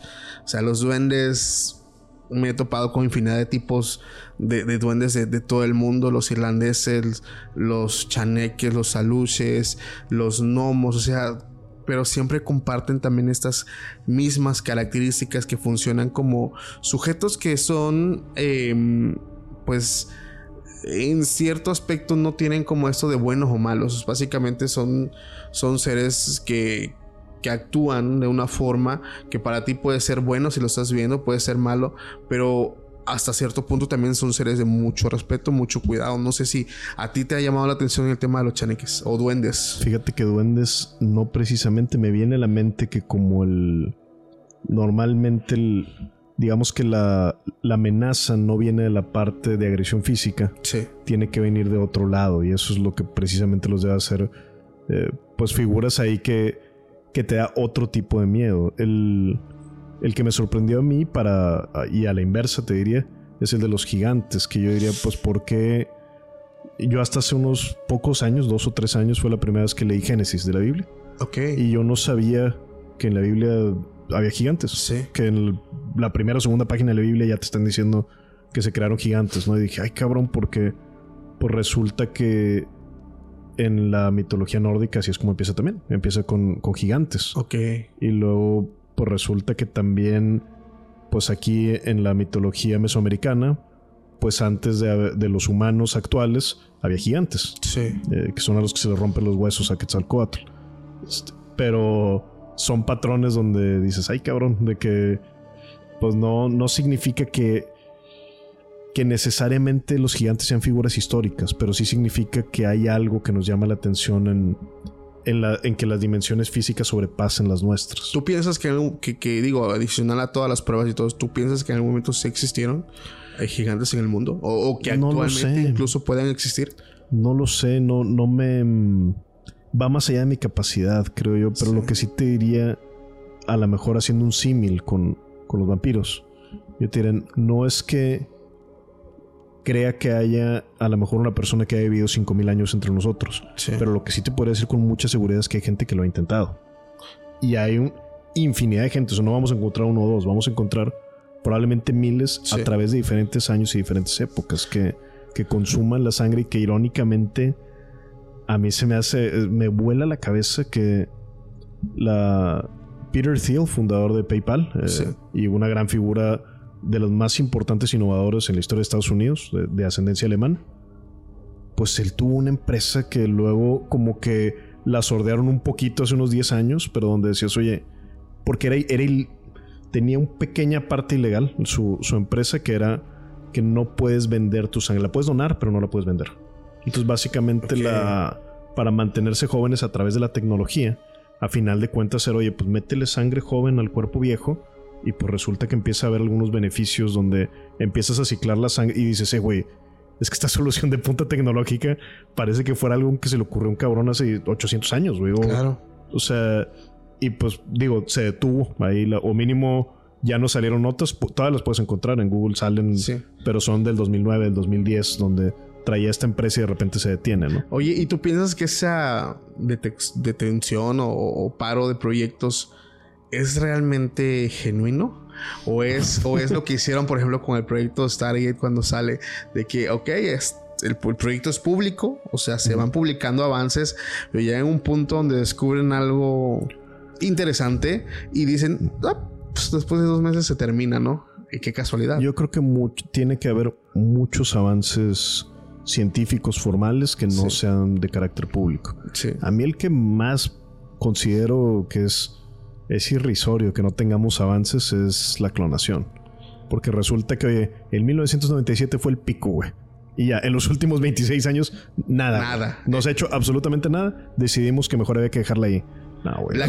O sea, los duendes me he topado con infinidad de tipos de, duendes de, todo el mundo, los irlandeses, los chaneques, los aluches, los gnomos, o sea, pero siempre comparten también estas mismas características que funcionan como sujetos que son, em, pues, en cierto aspecto no tienen como esto de buenos o malos, básicamente son, son seres que, que actúan de una forma que para ti puede ser bueno si lo estás viendo, puede ser malo, pero hasta cierto punto también son seres de mucho respeto, mucho cuidado. No sé si a ti te ha llamado la atención el tema de los chaneques o duendes. Fíjate que duendes no precisamente me viene a la mente que como el... Normalmente el... Digamos que la, la amenaza no viene de la parte de agresión física. Sí. Tiene que venir de otro lado y eso es lo que precisamente los debe hacer. Eh, pues figuras ahí que que te da otro tipo de miedo. El, el que me sorprendió a mí para, y a la inversa te diría, es el de los gigantes, que yo diría, pues, porque yo hasta hace unos pocos años, dos o tres años, fue la primera vez que leí Génesis de la Biblia. Ok. Y yo no sabía que en la Biblia había gigantes. Sí. Que en la primera o segunda página de la Biblia ya te están diciendo que se crearon gigantes, ¿no? Y dije, ay cabrón, porque pues resulta que en la mitología nórdica así es como empieza también. Empieza con, gigantes. Ok. Y luego, pues resulta que también, pues aquí en la mitología mesoamericana, pues antes de, los humanos actuales, había gigantes. Sí. Eh, que son a los que se les rompen los huesos a Quetzalcoatl. Este, pero son patrones donde dices, ay cabrón, de que, pues no, no significa que que necesariamente los gigantes sean figuras históricas, pero sí significa que hay algo que nos llama la atención en, en, la, en que las dimensiones físicas sobrepasen las nuestras. ¿Tú piensas que, que, que, digo, adicional a todas las pruebas y todo, ¿tú piensas que en algún momento sí existieron gigantes en el mundo? ¿O, que actualmente incluso puedan existir? No lo sé, no, no me... Va más allá de mi capacidad, creo yo, pero lo que sí te diría, a lo mejor haciendo un símil con, con los vampiros, yo te diría, no es que crea que haya a lo mejor una persona que haya vivido 5.000 años entre nosotros. Pero lo que sí te podría decir con mucha seguridad es que hay gente que lo ha intentado. Y hay un infinidad de gente. O sea, no vamos a encontrar uno o dos, vamos a encontrar probablemente miles a través de diferentes años y diferentes épocas que, que consuman la sangre y que irónicamente a mí se me hace, me vuela la cabeza que la Peter Thiel, fundador de PayPal eh, y una gran figura de los más importantes innovadores en la historia de Estados Unidos, de, ascendencia alemán, pues él tuvo una empresa que luego como que la sordearon un poquito hace unos 10 años, pero donde decías, oye, porque era, era tenía una pequeña parte ilegal su, su, empresa que era que no puedes vender tu sangre, la puedes donar, pero no la puedes vender. Entonces básicamente la para mantenerse jóvenes a través de la tecnología, a final de cuentas ser, oye, pues métele sangre joven al cuerpo viejo y pues resulta que empieza a haber algunos beneficios donde empiezas a ciclar la sangre y dices, eh, güey, es que esta solución de punta tecnológica parece que fuera algo que se le ocurrió a un cabrón hace 800 años, güey. claro. O sea, y pues digo, se detuvo ahí, o mínimo ya no salieron notas, todas las puedes encontrar en Google, salen, pero son del 2009, del 2010, donde traía esta empresa y de repente se detiene, ¿no? Oye, ¿y tú piensas que esa detención o paro de proyectos ¿es realmente genuino? ¿O es, o es lo que hicieron, por ejemplo, con el proyecto Stargate cuando sale de que, ok, es, el, proyecto es público, o sea, se van publicando avances, pero ya en un punto donde descubren algo interesante y dicen, ah, pues después de dos meses se termina, ¿no? Y qué casualidad. Yo creo que tiene que haber muchos avances científicos formales que no sean de carácter público. A mí el que más considero que es es irrisorio que no tengamos avances es la clonación. Porque resulta que, oye, en 1997 fue el pico, güey. Y ya, en los últimos 26 años, nada. Nada. No se ha hecho absolutamente nada. Decidimos que mejor había que dejarla ahí. No, güey.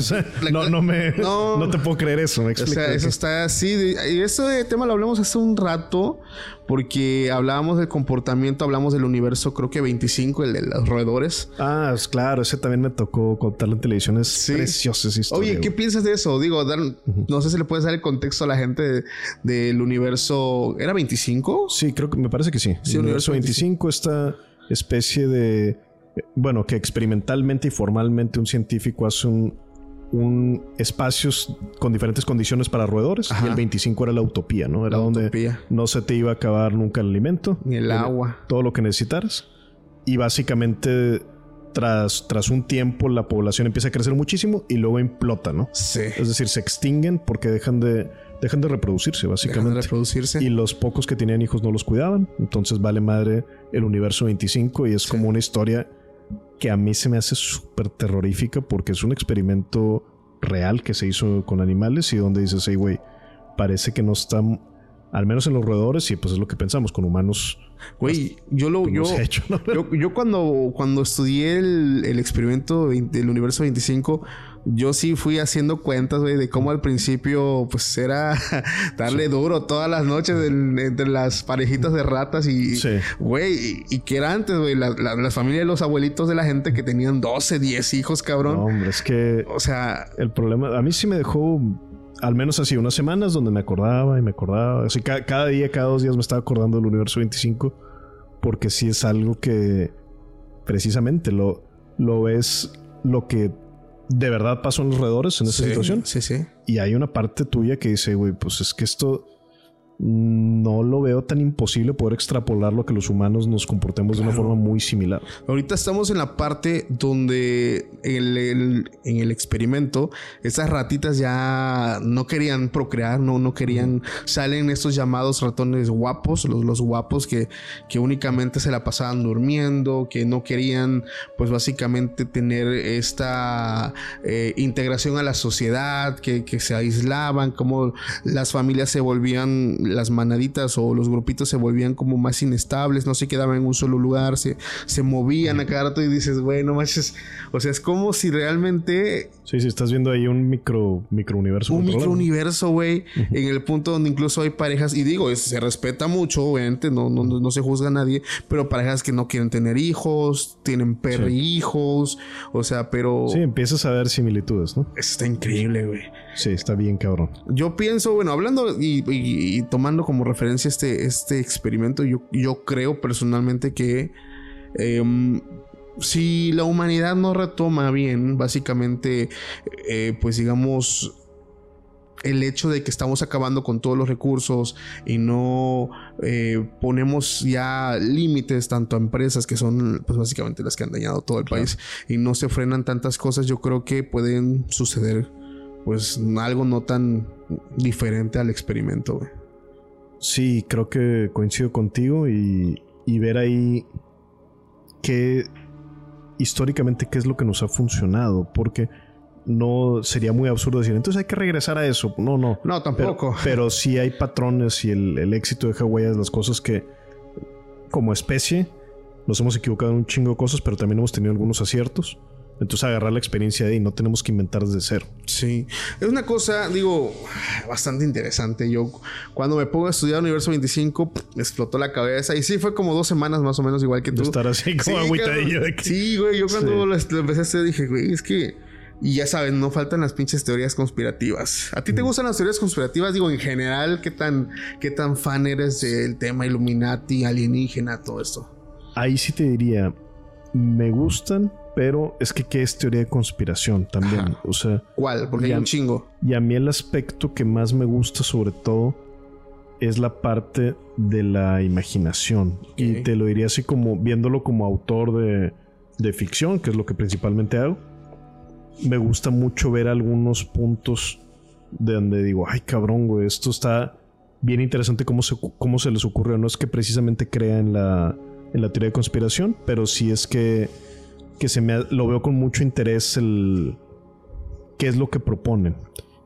no, no, me, no, te puedo creer eso. o sea, eso está así. Y ese tema lo hablamos hace un rato porque hablábamos del comportamiento, hablamos del universo, creo que 25, el de los roedores. Ah, pues claro, ese también me tocó contarlo en televisión. Es precioso esa historia. Oye, ¿qué piensas de eso? Digo, no sé si le puedes dar el contexto a la gente del universo. ¿Era 25? Sí, creo que me parece que sí. Sí, el universo 25, esta especie de. Bueno, que experimentalmente y formalmente un científico hace un un espacios con diferentes condiciones para roedores y el 25 era la utopía, ¿no? Era donde no se te iba a acabar nunca el alimento, ni el agua, todo lo que necesitaras. Y básicamente tras, tras un tiempo la población empieza a crecer muchísimo y luego implota, ¿no? Sí. Es decir, se extinguen porque dejan de dejan de reproducirse, básicamente. de reproducirse. Y los pocos que tenían hijos no los cuidaban. Entonces vale madre el universo 25 y es como una historia que a mí se me hace súper terrorífica porque es un experimento real que se hizo con animales y donde dices, hey, güey, parece que no están, al menos en los roedores, y pues es lo que pensamos, con humanos Güey, yo lo. Yo, yo, cuando, cuando estudié el, el, experimento del universo 25, yo sí fui haciendo cuentas, güey, de cómo al principio, pues era darle duro todas las noches entre las parejitas de ratas y. Güey, y, que era antes, güey, la, las familias de los abuelitos de la gente que tenían 12, 10 hijos, cabrón. No, hombre, es que. O sea. El problema. A mí sí me dejó al menos así unas semanas donde me acordaba y me acordaba. Así cada, día, cada dos días me estaba acordando del universo 25 porque sí es algo que precisamente lo, lo ves lo que de verdad pasó en los roedores en esa situación. Sí, sí. Y hay una parte tuya que dice, güey, pues es que esto no lo veo tan imposible poder extrapolar lo que los humanos nos comportemos de una forma muy similar. Ahorita estamos en la parte donde en el experimento estas ratitas ya no querían procrear, no, no querían, salen estos llamados ratones guapos, los, los guapos que, que únicamente se la pasaban durmiendo, que no querían pues básicamente tener esta eh, integración a la sociedad, que, que se aislaban, como las familias se volvían las manaditas o los grupitos se volvían como más inestables, no se quedaban en un solo lugar, se, se movían a cada rato y dices, bueno, manches, o sea, es como si realmente... Sí, sí, estás viendo ahí un micro, micro universo. Un micro universo, güey, en el punto donde incluso hay parejas, y digo, se respeta mucho, obviamente, no, no, no, se juzga a nadie, pero parejas que no quieren tener hijos, tienen perro hijos, o sea, pero... Sí, empiezas a ver similitudes, ¿no? Está increíble, güey. Sí, está bien cabrón. Yo pienso, bueno, hablando y, tomando como referencia este, este experimento, yo, yo creo personalmente que em, si la humanidad no retoma bien, básicamente, eh, pues digamos, el hecho de que estamos acabando con todos los recursos y no eh, ponemos ya límites tanto a empresas que son pues básicamente las que han dañado todo el país y no se frenan tantas cosas, yo creo que pueden suceder pues algo no tan diferente al experimento. Sí, creo que coincido contigo y, y ver ahí qué históricamente qué es lo que nos ha funcionado, porque no sería muy absurdo decir, entonces hay que regresar a eso. No, no. No, tampoco. Pero, sí hay patrones y el, el éxito de huellas, las cosas que como especie nos hemos equivocado en un chingo de cosas, pero también hemos tenido algunos aciertos. Entonces agarrar la experiencia de ahí, no tenemos que inventar desde cero. Sí, es una cosa, digo, bastante interesante. Yo cuando me pongo a estudiar Universo 25, me explotó la cabeza y sí, fue como dos semanas más o menos igual que tú. Estar así como sí, agüitadillo. De Sí, güey, yo cuando lo, empecé a hacer dije, güey, es que... Y ya saben, no faltan las pinches teorías conspirativas. ¿A ti te gustan las teorías conspirativas? Digo, en general, ¿qué tan, qué tan fan eres del tema Illuminati, alienígena, todo esto? Ahí sí te diría, me gustan, pero es que qué es teoría de conspiración también. O sea. ¿Cuál? Porque hay un chingo. Y a mí el aspecto que más me gusta, sobre todo, es la parte de la imaginación. Y te lo diría así como viéndolo como autor de, de ficción, que es lo que principalmente hago. Me gusta mucho ver algunos puntos de donde digo, ay cabrón, güey, esto está bien interesante cómo se, cómo se les ocurrió. No es que precisamente crea en la, en la teoría de conspiración, pero sí es que que se me lo veo con mucho interés el qué es lo que proponen.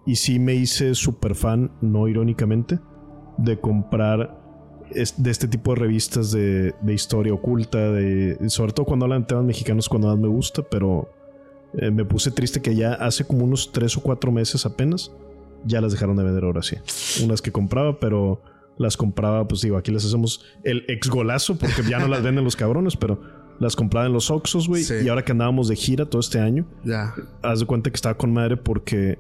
Y sí me hice súper fan, no irónicamente, de comprar de este tipo de revistas de, historia oculta, de, sobre todo cuando hablan de temas mexicanos, cuando más me gusta, pero eh, me puse triste que ya hace como unos tres o cuatro meses apenas, ya las dejaron de vender ahora sí. Unas que compraba, pero las compraba, pues digo, aquí les hacemos el ex golazo porque ya no las venden los cabrones, pero las compraba en los Oxos, güey. Y ahora que andábamos de gira todo este año, ya. haz de cuenta que estaba con madre porque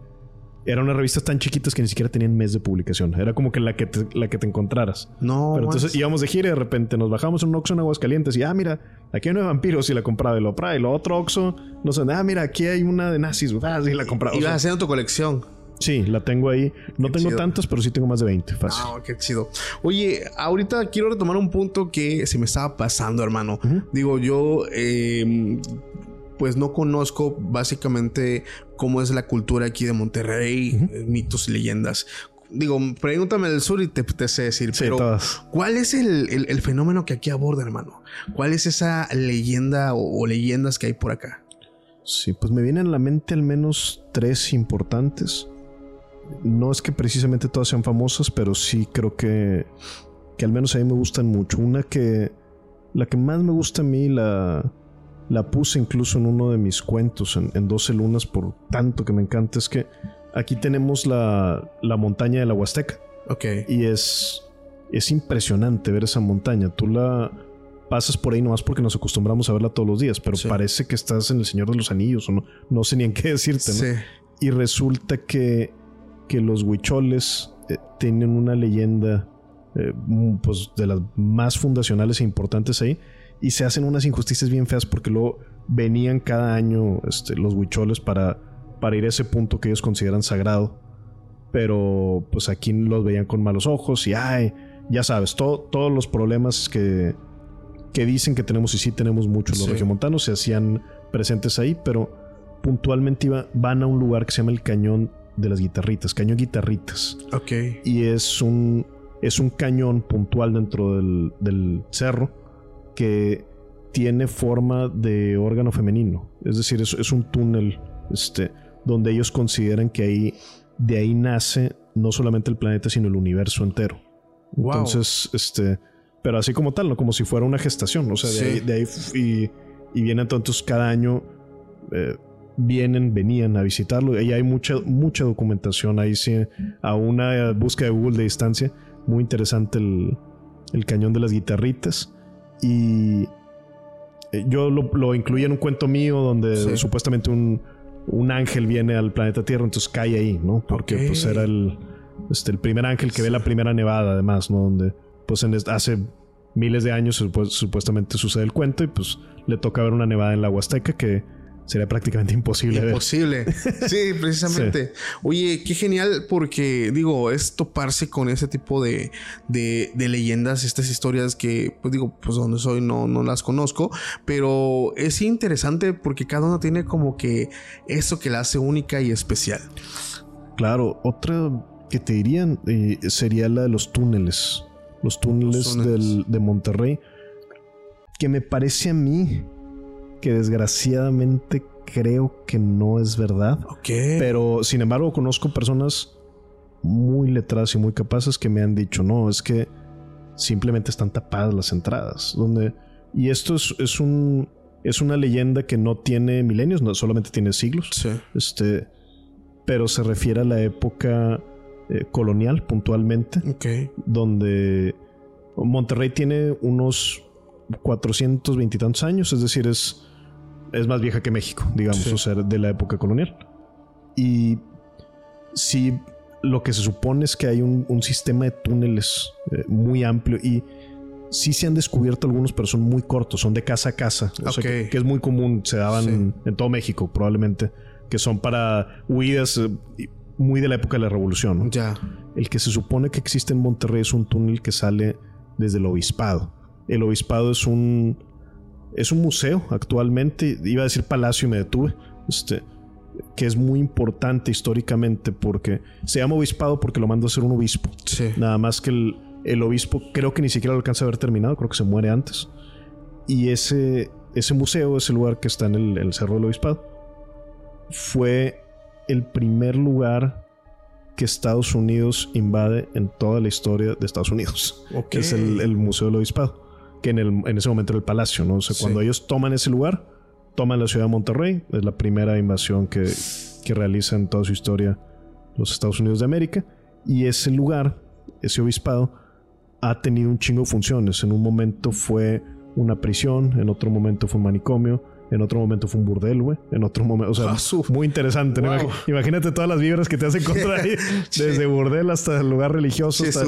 eran unas revistas tan chiquitas que ni siquiera tenían mes de publicación. Era como que la que te, la que te encontraras. No. Pero entonces íbamos de gira y de repente nos bajamos en un Oxxo en Aguascalientes y, ah, mira, aquí hay una de vampiros y la compraba y lo. Y lo otro Oxxo, no sé, ah, mira, aquí hay una de nazis, ah, sí, la compraba. Ibas haciendo tu colección. Sí, la tengo ahí. No tengo tantas, pero sí tengo más de 20. Fácil. Ah, qué chido. Oye, ahorita quiero retomar un punto que se me estaba pasando, hermano. Digo, yo, em, pues no conozco básicamente cómo es la cultura aquí de Monterrey, eh, mitos y leyendas. Digo, pregúntame del sur y te, sé decir, pero ¿cuál es el, fenómeno que aquí aborda, hermano? ¿Cuál es esa leyenda o leyendas que hay por acá? Sí, pues me vienen a la mente al menos tres importantes no es que precisamente todas sean famosas, pero sí creo que, que al menos a mí me gustan mucho. Una que, la que más me gusta a mí, la, la puse incluso en uno de mis cuentos, en, en 12 lunas, por tanto que me encanta, es que aquí tenemos la, la montaña de la Huasteca. Ok. Y es, es impresionante ver esa montaña. Tú la pasas por ahí nomás porque nos acostumbramos a verla todos los días, pero parece que estás en el Señor de los Anillos, o no, no sé ni en qué decirte, ¿no? Sí. Y resulta que que los huicholes eh, tienen una leyenda eh, pues de las más fundacionales e importantes ahí y se hacen unas injusticias bien feas porque luego venían cada año este, los huicholes para, para ir a ese punto que ellos consideran sagrado pero pues aquí los veían con malos ojos y ay ya sabes todos los problemas que, que dicen que tenemos y sí tenemos muchos los regiomontanos se hacían presentes ahí pero puntualmente iba, van a un lugar que se llama el cañón de las guitarritas, cañón guitarritas. Ok. Y es un, es un cañón puntual dentro del, cerro que tiene forma de órgano femenino. Es decir, es, es, un túnel este, donde ellos consideran que ahí, de ahí nace no solamente el planeta, sino el universo entero. Entonces, este, pero así como tal, ¿no? Como si fuera una gestación, o sea, de ahí, y, y vienen entonces cada año eh, vienen, venían a visitarlo. Y hay mucha, mucha documentación ahí, sí, a una búsqueda de Google de distancia. Muy interesante el, el cañón de las guitarritas. Y eh, yo lo, lo, incluí en un cuento mío donde supuestamente un, un, ángel viene al planeta Tierra, entonces cae ahí, ¿no? Porque pues era el, este, el primer ángel que ve la primera nevada, además, ¿no? Donde pues en, hace miles de años supuestamente sucede el cuento y pues le toca ver una nevada en la Huasteca que sería prácticamente imposible. Imposible. Sí, precisamente. Oye, qué genial porque, digo, es toparse con ese tipo de, de, leyendas, estas historias que, pues digo, pues donde soy no, no las conozco, pero es interesante porque cada uno tiene como que eso que la hace única y especial. Claro, otra que te dirían eh, sería la de los túneles. Los túneles, de Monterrey. Que me parece a mí que desgraciadamente creo que no es verdad. Ok. Pero sin embargo conozco personas muy letradas y muy capaces que me han dicho, no, es que simplemente están tapadas las entradas. Donde, y esto es, un, es una leyenda que no tiene milenios, no, solamente tiene siglos. Sí. Este, pero se refiere a la época eh, colonial puntualmente. Ok. Donde Monterrey tiene unos 420 y tantos años, es decir, es es más vieja que México, digamos, o sea, de la época colonial. Y si lo que se supone es que hay un, sistema de túneles eh, muy amplio y sí se han descubierto algunos, pero son muy cortos, son de casa a casa, o sea, que, es muy común, se daban en todo México probablemente, que son para huidas eh, muy de la época de la revolución. Ya. El que se supone que existe en Monterrey es un túnel que sale desde el obispado. El obispado es un es un museo actualmente, iba a decir palacio y me detuve, este, que es muy importante históricamente porque se llama obispado porque lo mandó a ser un obispo. Nada más que el, obispo creo que ni siquiera lo alcanza a haber terminado, creo que se muere antes. Y ese, ese museo, ese lugar que está en el, Cerro del Obispado, fue el primer lugar que Estados Unidos invade en toda la historia de Estados Unidos. Es el, el Museo del Obispado que en, el, en ese momento era el palacio, ¿no? O sea, cuando ellos toman ese lugar, toman la ciudad de Monterrey, es la primera invasión que, que realiza en toda su historia los Estados Unidos de América, y ese lugar, ese obispado, ha tenido un chingo de funciones. En un momento fue una prisión, en otro momento fue un manicomio, en otro momento fue un burdel, güey. En otro momento, o sea, ah, muy interesante. Imagínate todas las vibras que te hacen contra ahí. Desde burdel hasta el lugar religioso. hasta,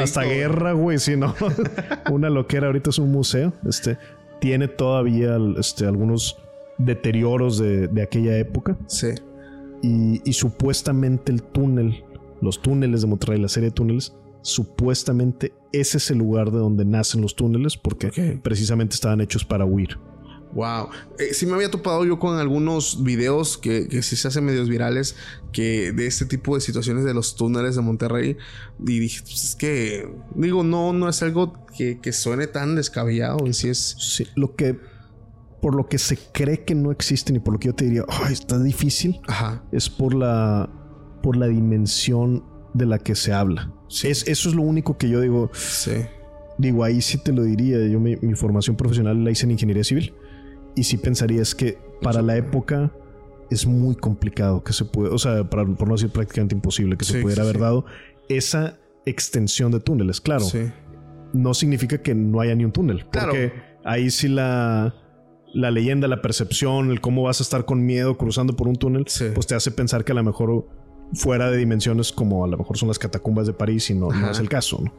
hasta guerra, güey. Sí, no. Una loquera. Ahorita es un museo. Este tiene todavía este, algunos deterioros de, aquella época. Sí. Y, supuestamente el túnel, los túneles de Monterrey, la serie de túneles, supuestamente ese es el lugar de donde nacen los túneles porque precisamente estaban hechos para huir. Wow. Eh, sí me había topado yo con algunos videos que, que sí se hacen medios virales que de este tipo de situaciones de los túneles de Monterrey. Y dije, pues es que, digo, no, no es algo que, suene tan descabellado. En sí es. Sí, lo que. Por lo que se cree que no existen y por lo que yo te diría, ay, está difícil. Ajá. Es por la. Por la dimensión de la que se habla. Es, eso es lo único que yo digo. Sí. Digo, ahí sí te lo diría. Yo mi, mi formación profesional la hice en ingeniería civil. Y sí pensarías que para la época es muy complicado que se pueda, o sea, para, por no decir prácticamente imposible que se pudiera haber dado esa extensión de túneles. Claro, no significa que no haya ni un túnel, porque ahí sí la, la leyenda, la percepción, el cómo vas a estar con miedo cruzando por un túnel, pues te hace pensar que a lo mejor fuera de dimensiones como a lo mejor son las catacumbas de París y no, no es el caso. ¿no?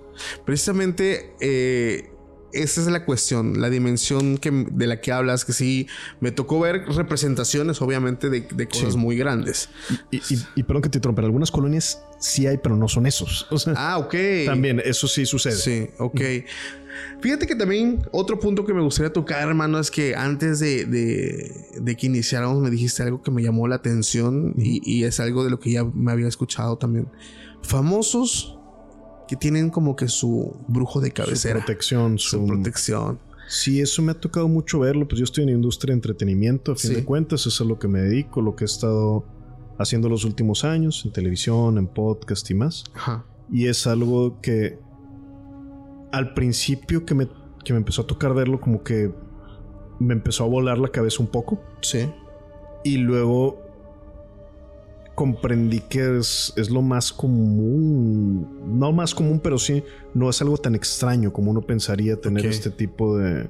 Precisamente eh, esa es la cuestión, la dimensión que, de la que hablas, que sí, me tocó ver representaciones, obviamente, de, cosas muy grandes. Y, y, perdón que te interrumpa, algunas colonias sí hay, pero no son esos. ah, ok. También, eso sí sucede. Sí, ok. Fíjate que también otro punto que me gustaría tocar, hermano, es que antes de, de, que iniciáramos me dijiste algo que me llamó la atención y, y es algo de lo que ya me había escuchado también. Famosos que tienen como que su brujo de cabecera. Su protección. Su, protección. Sí, eso me ha tocado mucho verlo. Pues yo estoy en la industria de entretenimiento, a fin de cuentas, eso es a lo que me dedico, lo que he estado haciendo los últimos años, en televisión, en podcast y más. Ajá. Y es algo que al principio que me, que me empezó a tocar verlo, como que me empezó a volar la cabeza un poco. Sí. Y luego comprendí que es, es, lo más común, no más común, pero sí, no es algo tan extraño como uno pensaría tener este tipo de,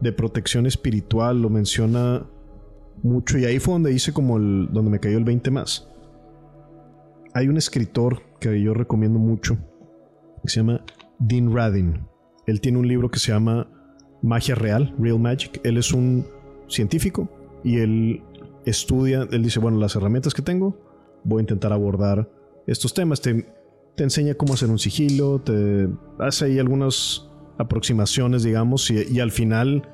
de protección espiritual. Lo menciona mucho y ahí fue donde hice como el, donde me cayó el 20 más. Hay un escritor que yo recomiendo mucho que se llama Dean Radin. Él tiene un libro que se llama Magia Real, Real Magic. Él es un científico y él estudia, él dice, bueno, las herramientas que tengo, voy a intentar abordar estos temas. Te, te enseña cómo hacer un sigilo, te hace ahí algunas aproximaciones, digamos, y, al final,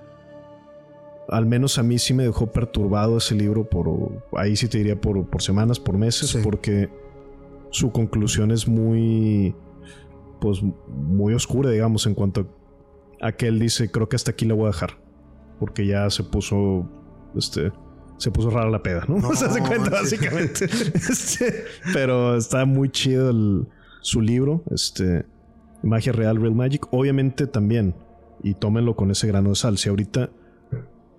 al menos a mí sí me dejó perturbado ese libro por, ahí sí te diría por, por semanas, por meses, porque su conclusión es muy, pues, muy oscura, digamos, en cuanto a que él dice, creo que hasta aquí la voy a dejar, porque ya se puso, este, se puso rara la peda, ¿no? se hace cuenta, básicamente. Este, pero está muy chido su libro, este, Magia Real, Real Magic. Obviamente también, y tómenlo con ese grano de sal, si ahorita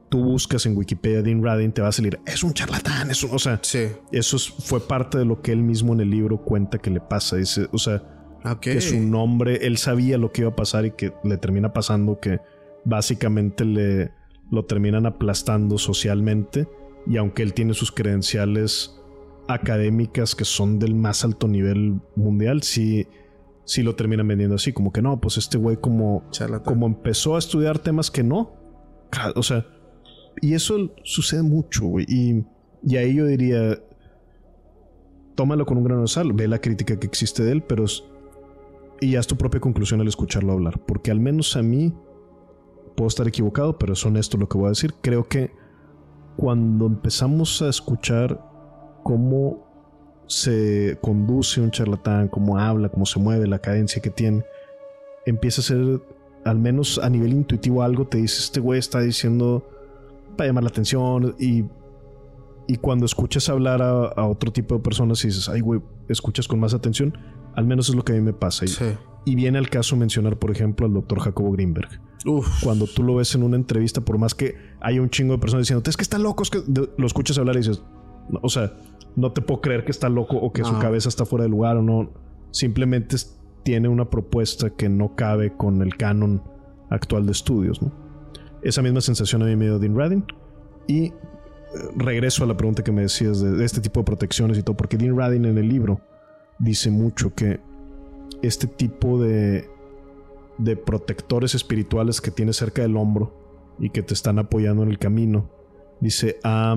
tú buscas en Wikipedia Dean Radin, te va a salir, es un charlatán, es un, o sea, eso fue parte de lo que él mismo en el libro cuenta que le pasa. Dice, o sea, que su nombre, él sabía lo que iba a pasar y que le termina pasando que básicamente le lo terminan aplastando socialmente y aunque él tiene sus credenciales académicas que son del más alto nivel mundial, sí, sí lo terminan vendiendo así, como que no, pues este güey como, como empezó a estudiar temas que no, o sea, y eso sucede mucho, güey, y, y ahí yo diría, tómalo con un grano de sal, ve la crítica que existe de él, pero y haz tu propia conclusión al escucharlo hablar, porque al menos a mí puedo estar equivocado, pero es honesto lo que voy a decir, creo que cuando empezamos a escuchar cómo se conduce un charlatán, cómo habla, cómo se mueve, la cadencia que tiene, empieza a ser, al menos a nivel intuitivo, algo te dice, este güey está diciendo para llamar la atención y, y cuando escuchas hablar a, otro tipo de personas y dices, ay güey, escuchas con más atención, al menos es lo que a mí me pasa. Y, viene al caso mencionar, por ejemplo, al doctor Jacobo Greenberg. Cuando tú lo ves en una entrevista, por más que haya un chingo de personas diciendo, es que está loco, es que lo escuchas hablar y dices, o sea, no te puedo creer que está loco o que su cabeza está fuera de lugar o no. Simplemente tiene una propuesta que no cabe con el canon actual de estudios, ¿no? Esa misma sensación a mí me dio Dean Radin. Y eh, regreso a la pregunta que me decías de, de, este tipo de protecciones y todo, porque Dean Radin en el libro dice mucho que este tipo de de protectores espirituales que tienes cerca del hombro y que te están apoyando en el camino. Dice, ha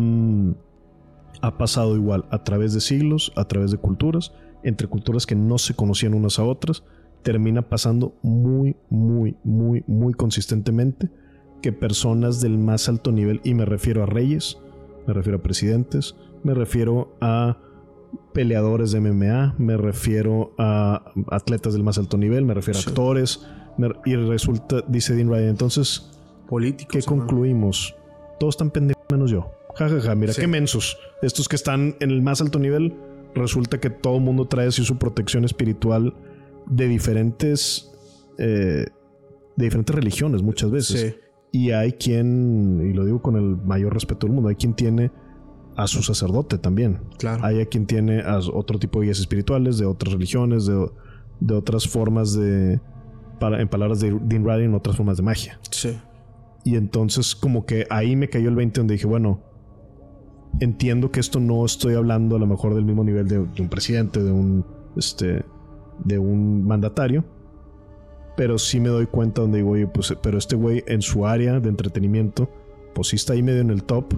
pasado igual a través de siglos, a través de culturas, entre culturas que no se conocían unas a otras, termina pasando muy, muy, muy, muy consistentemente que personas del más alto nivel, y me refiero a reyes, me refiero a presidentes, me refiero a peleadores de MMA, me refiero a atletas del más alto nivel, me refiero a actores, y resulta, dice Dean Ryan, entonces, políticos. ¿Qué concluimos? Todos están pendejos menos yo. Ja, ja, ja, mira qué mensos. Estos que están en el más alto nivel, resulta que todo el mundo trae así su protección espiritual de diferentes, eh, de diferentes religiones muchas veces. Y hay quien, y lo digo con el mayor respeto del mundo, hay quien tiene a su sacerdote también. Claro. Hay quien tiene a otro tipo de guías espirituales, de otras religiones, de, de otras formas de, en palabras de Dean Radin, otras formas de magia. Sí. Y entonces como que ahí me cayó el 20 donde dije, bueno, entiendo que esto no estoy hablando a lo mejor del mismo nivel de, un presidente, de un, este, de un mandatario, pero sí me doy cuenta donde digo, oye, pues, pero este güey en su área de entretenimiento, pues sí está ahí medio en el top.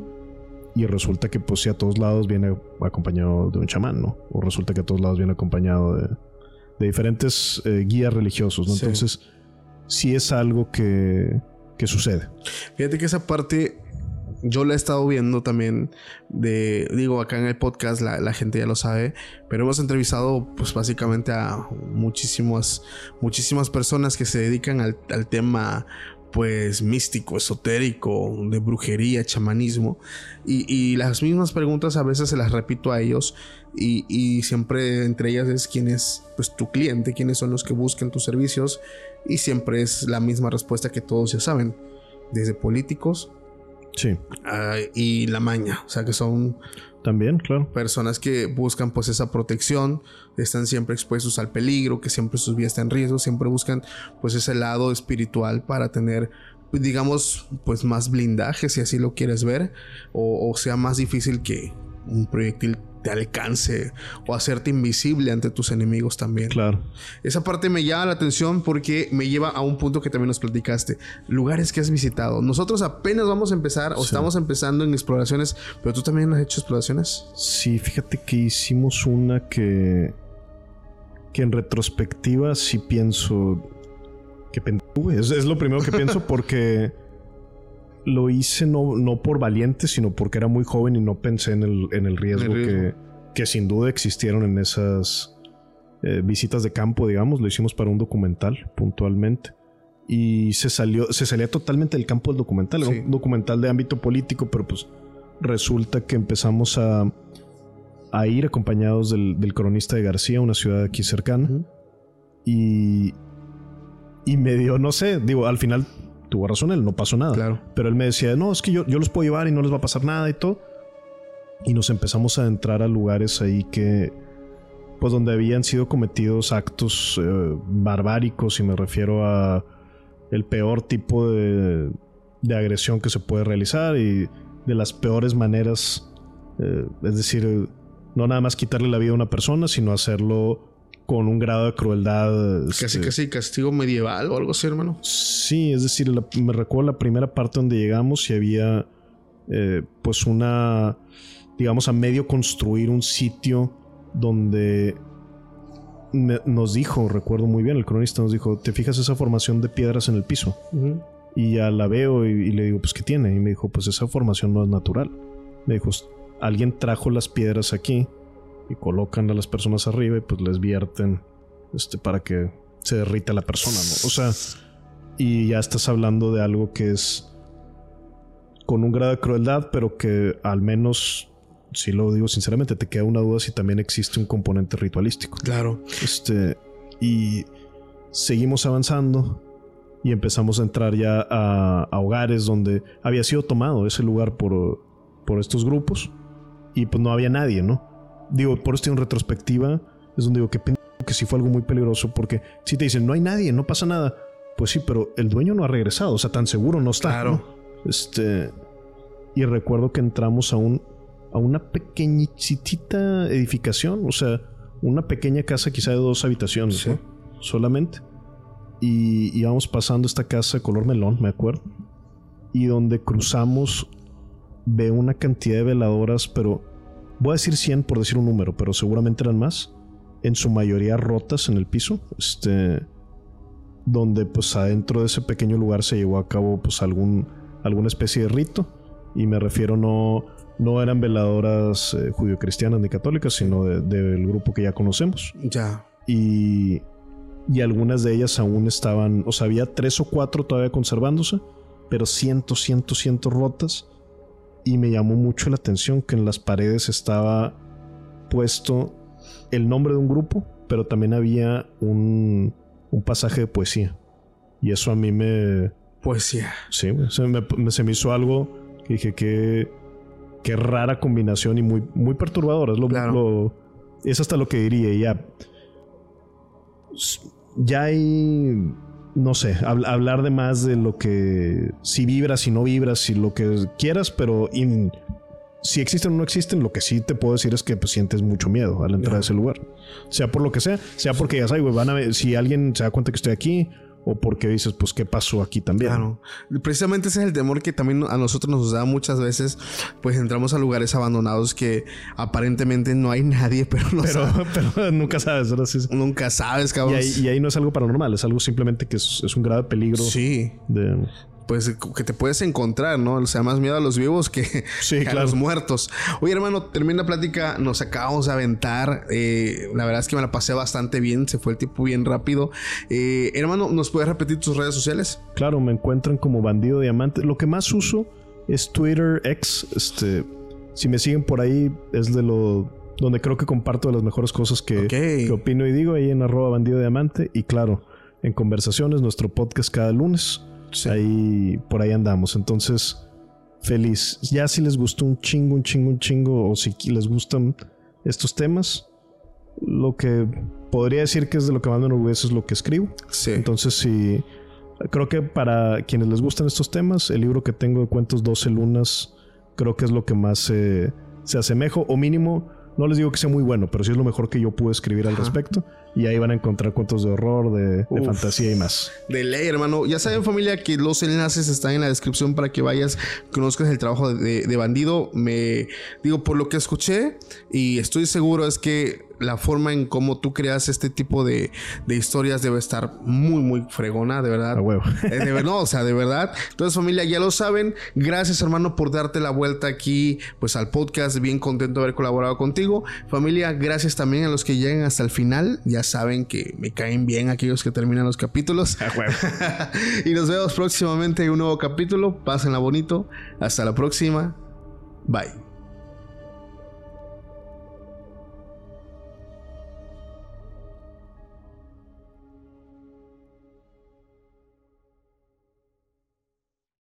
Y resulta que pues sí a todos lados viene acompañado de un chamán, ¿no? O resulta que a todos lados viene acompañado de, de diferentes eh, guías religiosos, ¿no? Entonces, sí es algo que, que sucede. Fíjate que esa parte yo la he estado viendo también de, digo, acá en el podcast la, gente ya lo sabe, pero hemos entrevistado pues básicamente a muchísimas, muchísimas personas que se dedican al, al tema pues místico, esotérico, de brujería, chamanismo. Y, las mismas preguntas a veces se las repito a ellos y, siempre entre ellas es quién es pues, tu cliente, quiénes son los que buscan tus servicios y siempre es la misma respuesta que todos ya saben, desde políticos sí. y la maña, o sea que son también, claro. Personas que buscan pues esa protección, están siempre expuestos al peligro, que siempre sus vidas están en riesgo, siempre buscan pues ese lado espiritual para tener digamos pues más blindaje si así lo quieres ver o, o sea más difícil que un proyectil alcance o hacerte invisible ante tus enemigos también. Claro. Esa parte me llama la atención porque me lleva a un punto que también nos platicaste. Lugares que has visitado. Nosotros apenas vamos a empezar o estamos empezando en exploraciones, pero tú también has hecho exploraciones. Sí, fíjate que hicimos una que que en retrospectiva sí pienso que es, es lo primero que pienso porque lo hice no, no por valiente, sino porque era muy joven y no pensé en el, en el riesgo, Que, que, sin duda existieron en esas eh, visitas de campo, digamos. Lo hicimos para un documental puntualmente. Y se salió, se salía totalmente del campo del documental. un documental de ámbito político, pero pues resulta que empezamos a, a ir acompañados del, del, cronista de García, una ciudad aquí cercana. Y, y me dio, no sé, digo, al final tuvo razón él, no pasó nada. Claro. Pero él me decía, no, es que yo, yo los puedo llevar y no les va a pasar nada y todo. Y nos empezamos a entrar a lugares ahí que, pues donde habían sido cometidos actos eh, barbáricos y me refiero a el peor tipo de, de, agresión que se puede realizar y de las peores maneras, eh, es decir, no nada más quitarle la vida a una persona, sino hacerlo con un grado de crueldad. Casi, este, casi castigo medieval o algo así, hermano. Sí, es decir, me recuerdo la primera parte donde llegamos y había eh, pues una, digamos, a medio construir un sitio donde nos dijo, recuerdo muy bien, el cronista nos dijo, ¿te fijas esa formación de piedras en el piso? Y ya la veo y, y, le digo, pues ¿qué tiene? Y me dijo, pues esa formación no es natural. Me dijo, alguien trajo las piedras aquí y colocan a las personas arriba y pues les vierten este, para que se derrita la persona, ¿no? O sea, y ya estás hablando de algo que es con un grado de crueldad, pero que al menos, si lo digo sinceramente, te queda una duda si también existe un componente ritualístico. Claro. Este, y seguimos avanzando y empezamos a entrar ya a, hogares donde había sido tomado ese lugar por, por estos grupos y pues no había nadie, ¿no? Digo, por esto en retrospectiva, es donde digo que que sí fue algo muy peligroso porque si te dicen no hay nadie, no pasa nada, pues sí, pero el dueño no ha regresado, o sea, tan seguro no está. Claro. Este y recuerdo que entramos a un a una pequeñita edificación, o sea, una pequeña casa quizá de dos habitaciones, solamente. Y íbamos pasando esta casa color melón, me acuerdo. Y donde cruzamos ve una cantidad de veladoras, pero voy a decir 100 por decir un número, pero seguramente eran más, en su mayoría rotas en el piso, este, donde pues adentro de ese pequeño lugar se llevó a cabo pues algún, alguna especie de rito, y me refiero no, no eran veladoras eh, judio-cristianas ni católicas, sino del grupo que ya conocemos. Ya. Y, y algunas de ellas aún estaban, o sea, había tres o cuatro todavía conservándose, pero cientos, cientos, cientos rotas y me llamó mucho la atención que en las paredes estaba puesto el nombre de un grupo, pero también había un, un pasaje de poesía. Y eso a mí me... Poesía. Sí, se me, se me hizo algo que dije que... Qué rara combinación y muy, muy perturbadora. Es, lo, es hasta lo que diría. Ya, ya hay no sé, hablar de más de lo que si vibras, si no vibras, si lo que quieras, pero si existen o no existen, lo que sí te puedo decir es que pues, sientes mucho miedo al entrar a ese lugar. Sea por lo que sea, sea porque ya sabes, van a ver, si alguien se da cuenta que estoy aquí, o porque dices, pues, ¿qué pasó aquí también? Claro. Precisamente ese es el temor que también a nosotros nos da muchas veces, pues entramos a lugares abandonados que aparentemente no hay nadie, pero no pero, pero nunca sabes, ¿verdad? Nunca sabes, cabrón. Y ahí, no es algo paranormal, es algo simplemente que es, un grave peligro. Sí. De... pues que te puedes encontrar, ¿no? O sea, más miedo a los vivos que, a los muertos. Oye, hermano, termina la plática, nos acabamos de aventar. Eh, la verdad es que me la pasé bastante bien, se fue el tiempo bien rápido. Eh, hermano, ¿nos puedes repetir tus redes sociales? Claro, me encuentran como Bandido Diamante. Lo que más uso es Twitter X. Este, si me siguen por ahí, es de lo donde creo que comparto de las mejores cosas que, que opino y digo ahí en arroba bandido diamante. Y claro, en conversaciones, nuestro podcast cada lunes. Ahí, por ahí andamos. Entonces, feliz. Ya si les gustó un chingo, un chingo, un chingo, o si les gustan estos temas, lo que podría decir que es de lo que más me enorgullece es lo que escribo. Sí. Entonces, si. Creo que para quienes les gustan estos temas, el libro que tengo de cuentos 12 lunas, creo que es lo que más se asemejo, o mínimo no les digo que sea muy bueno, pero sí es lo mejor que yo pude escribir al respecto. Y ahí van a encontrar cuentos de horror, de, fantasía y más. De ley, hermano. Ya saben, familia, que los enlaces están en la descripción para que vayas, conozcas el trabajo de, de bandido. Me digo, por lo que escuché, y estoy seguro, es que la forma en cómo tú creas este tipo de, historias debe estar muy, muy fregona, de verdad. huevo. Eh, de, no, o sea, de verdad. Entonces, familia, ya lo saben. Gracias, hermano, por darte la vuelta aquí, pues al podcast. Bien contento de haber colaborado contigo. Familia, gracias también a los que llegan hasta el final. Ya saben que me caen bien aquellos que terminan los capítulos. y nos vemos próximamente en un nuevo capítulo. Pásenla bonito. Hasta la próxima. Bye.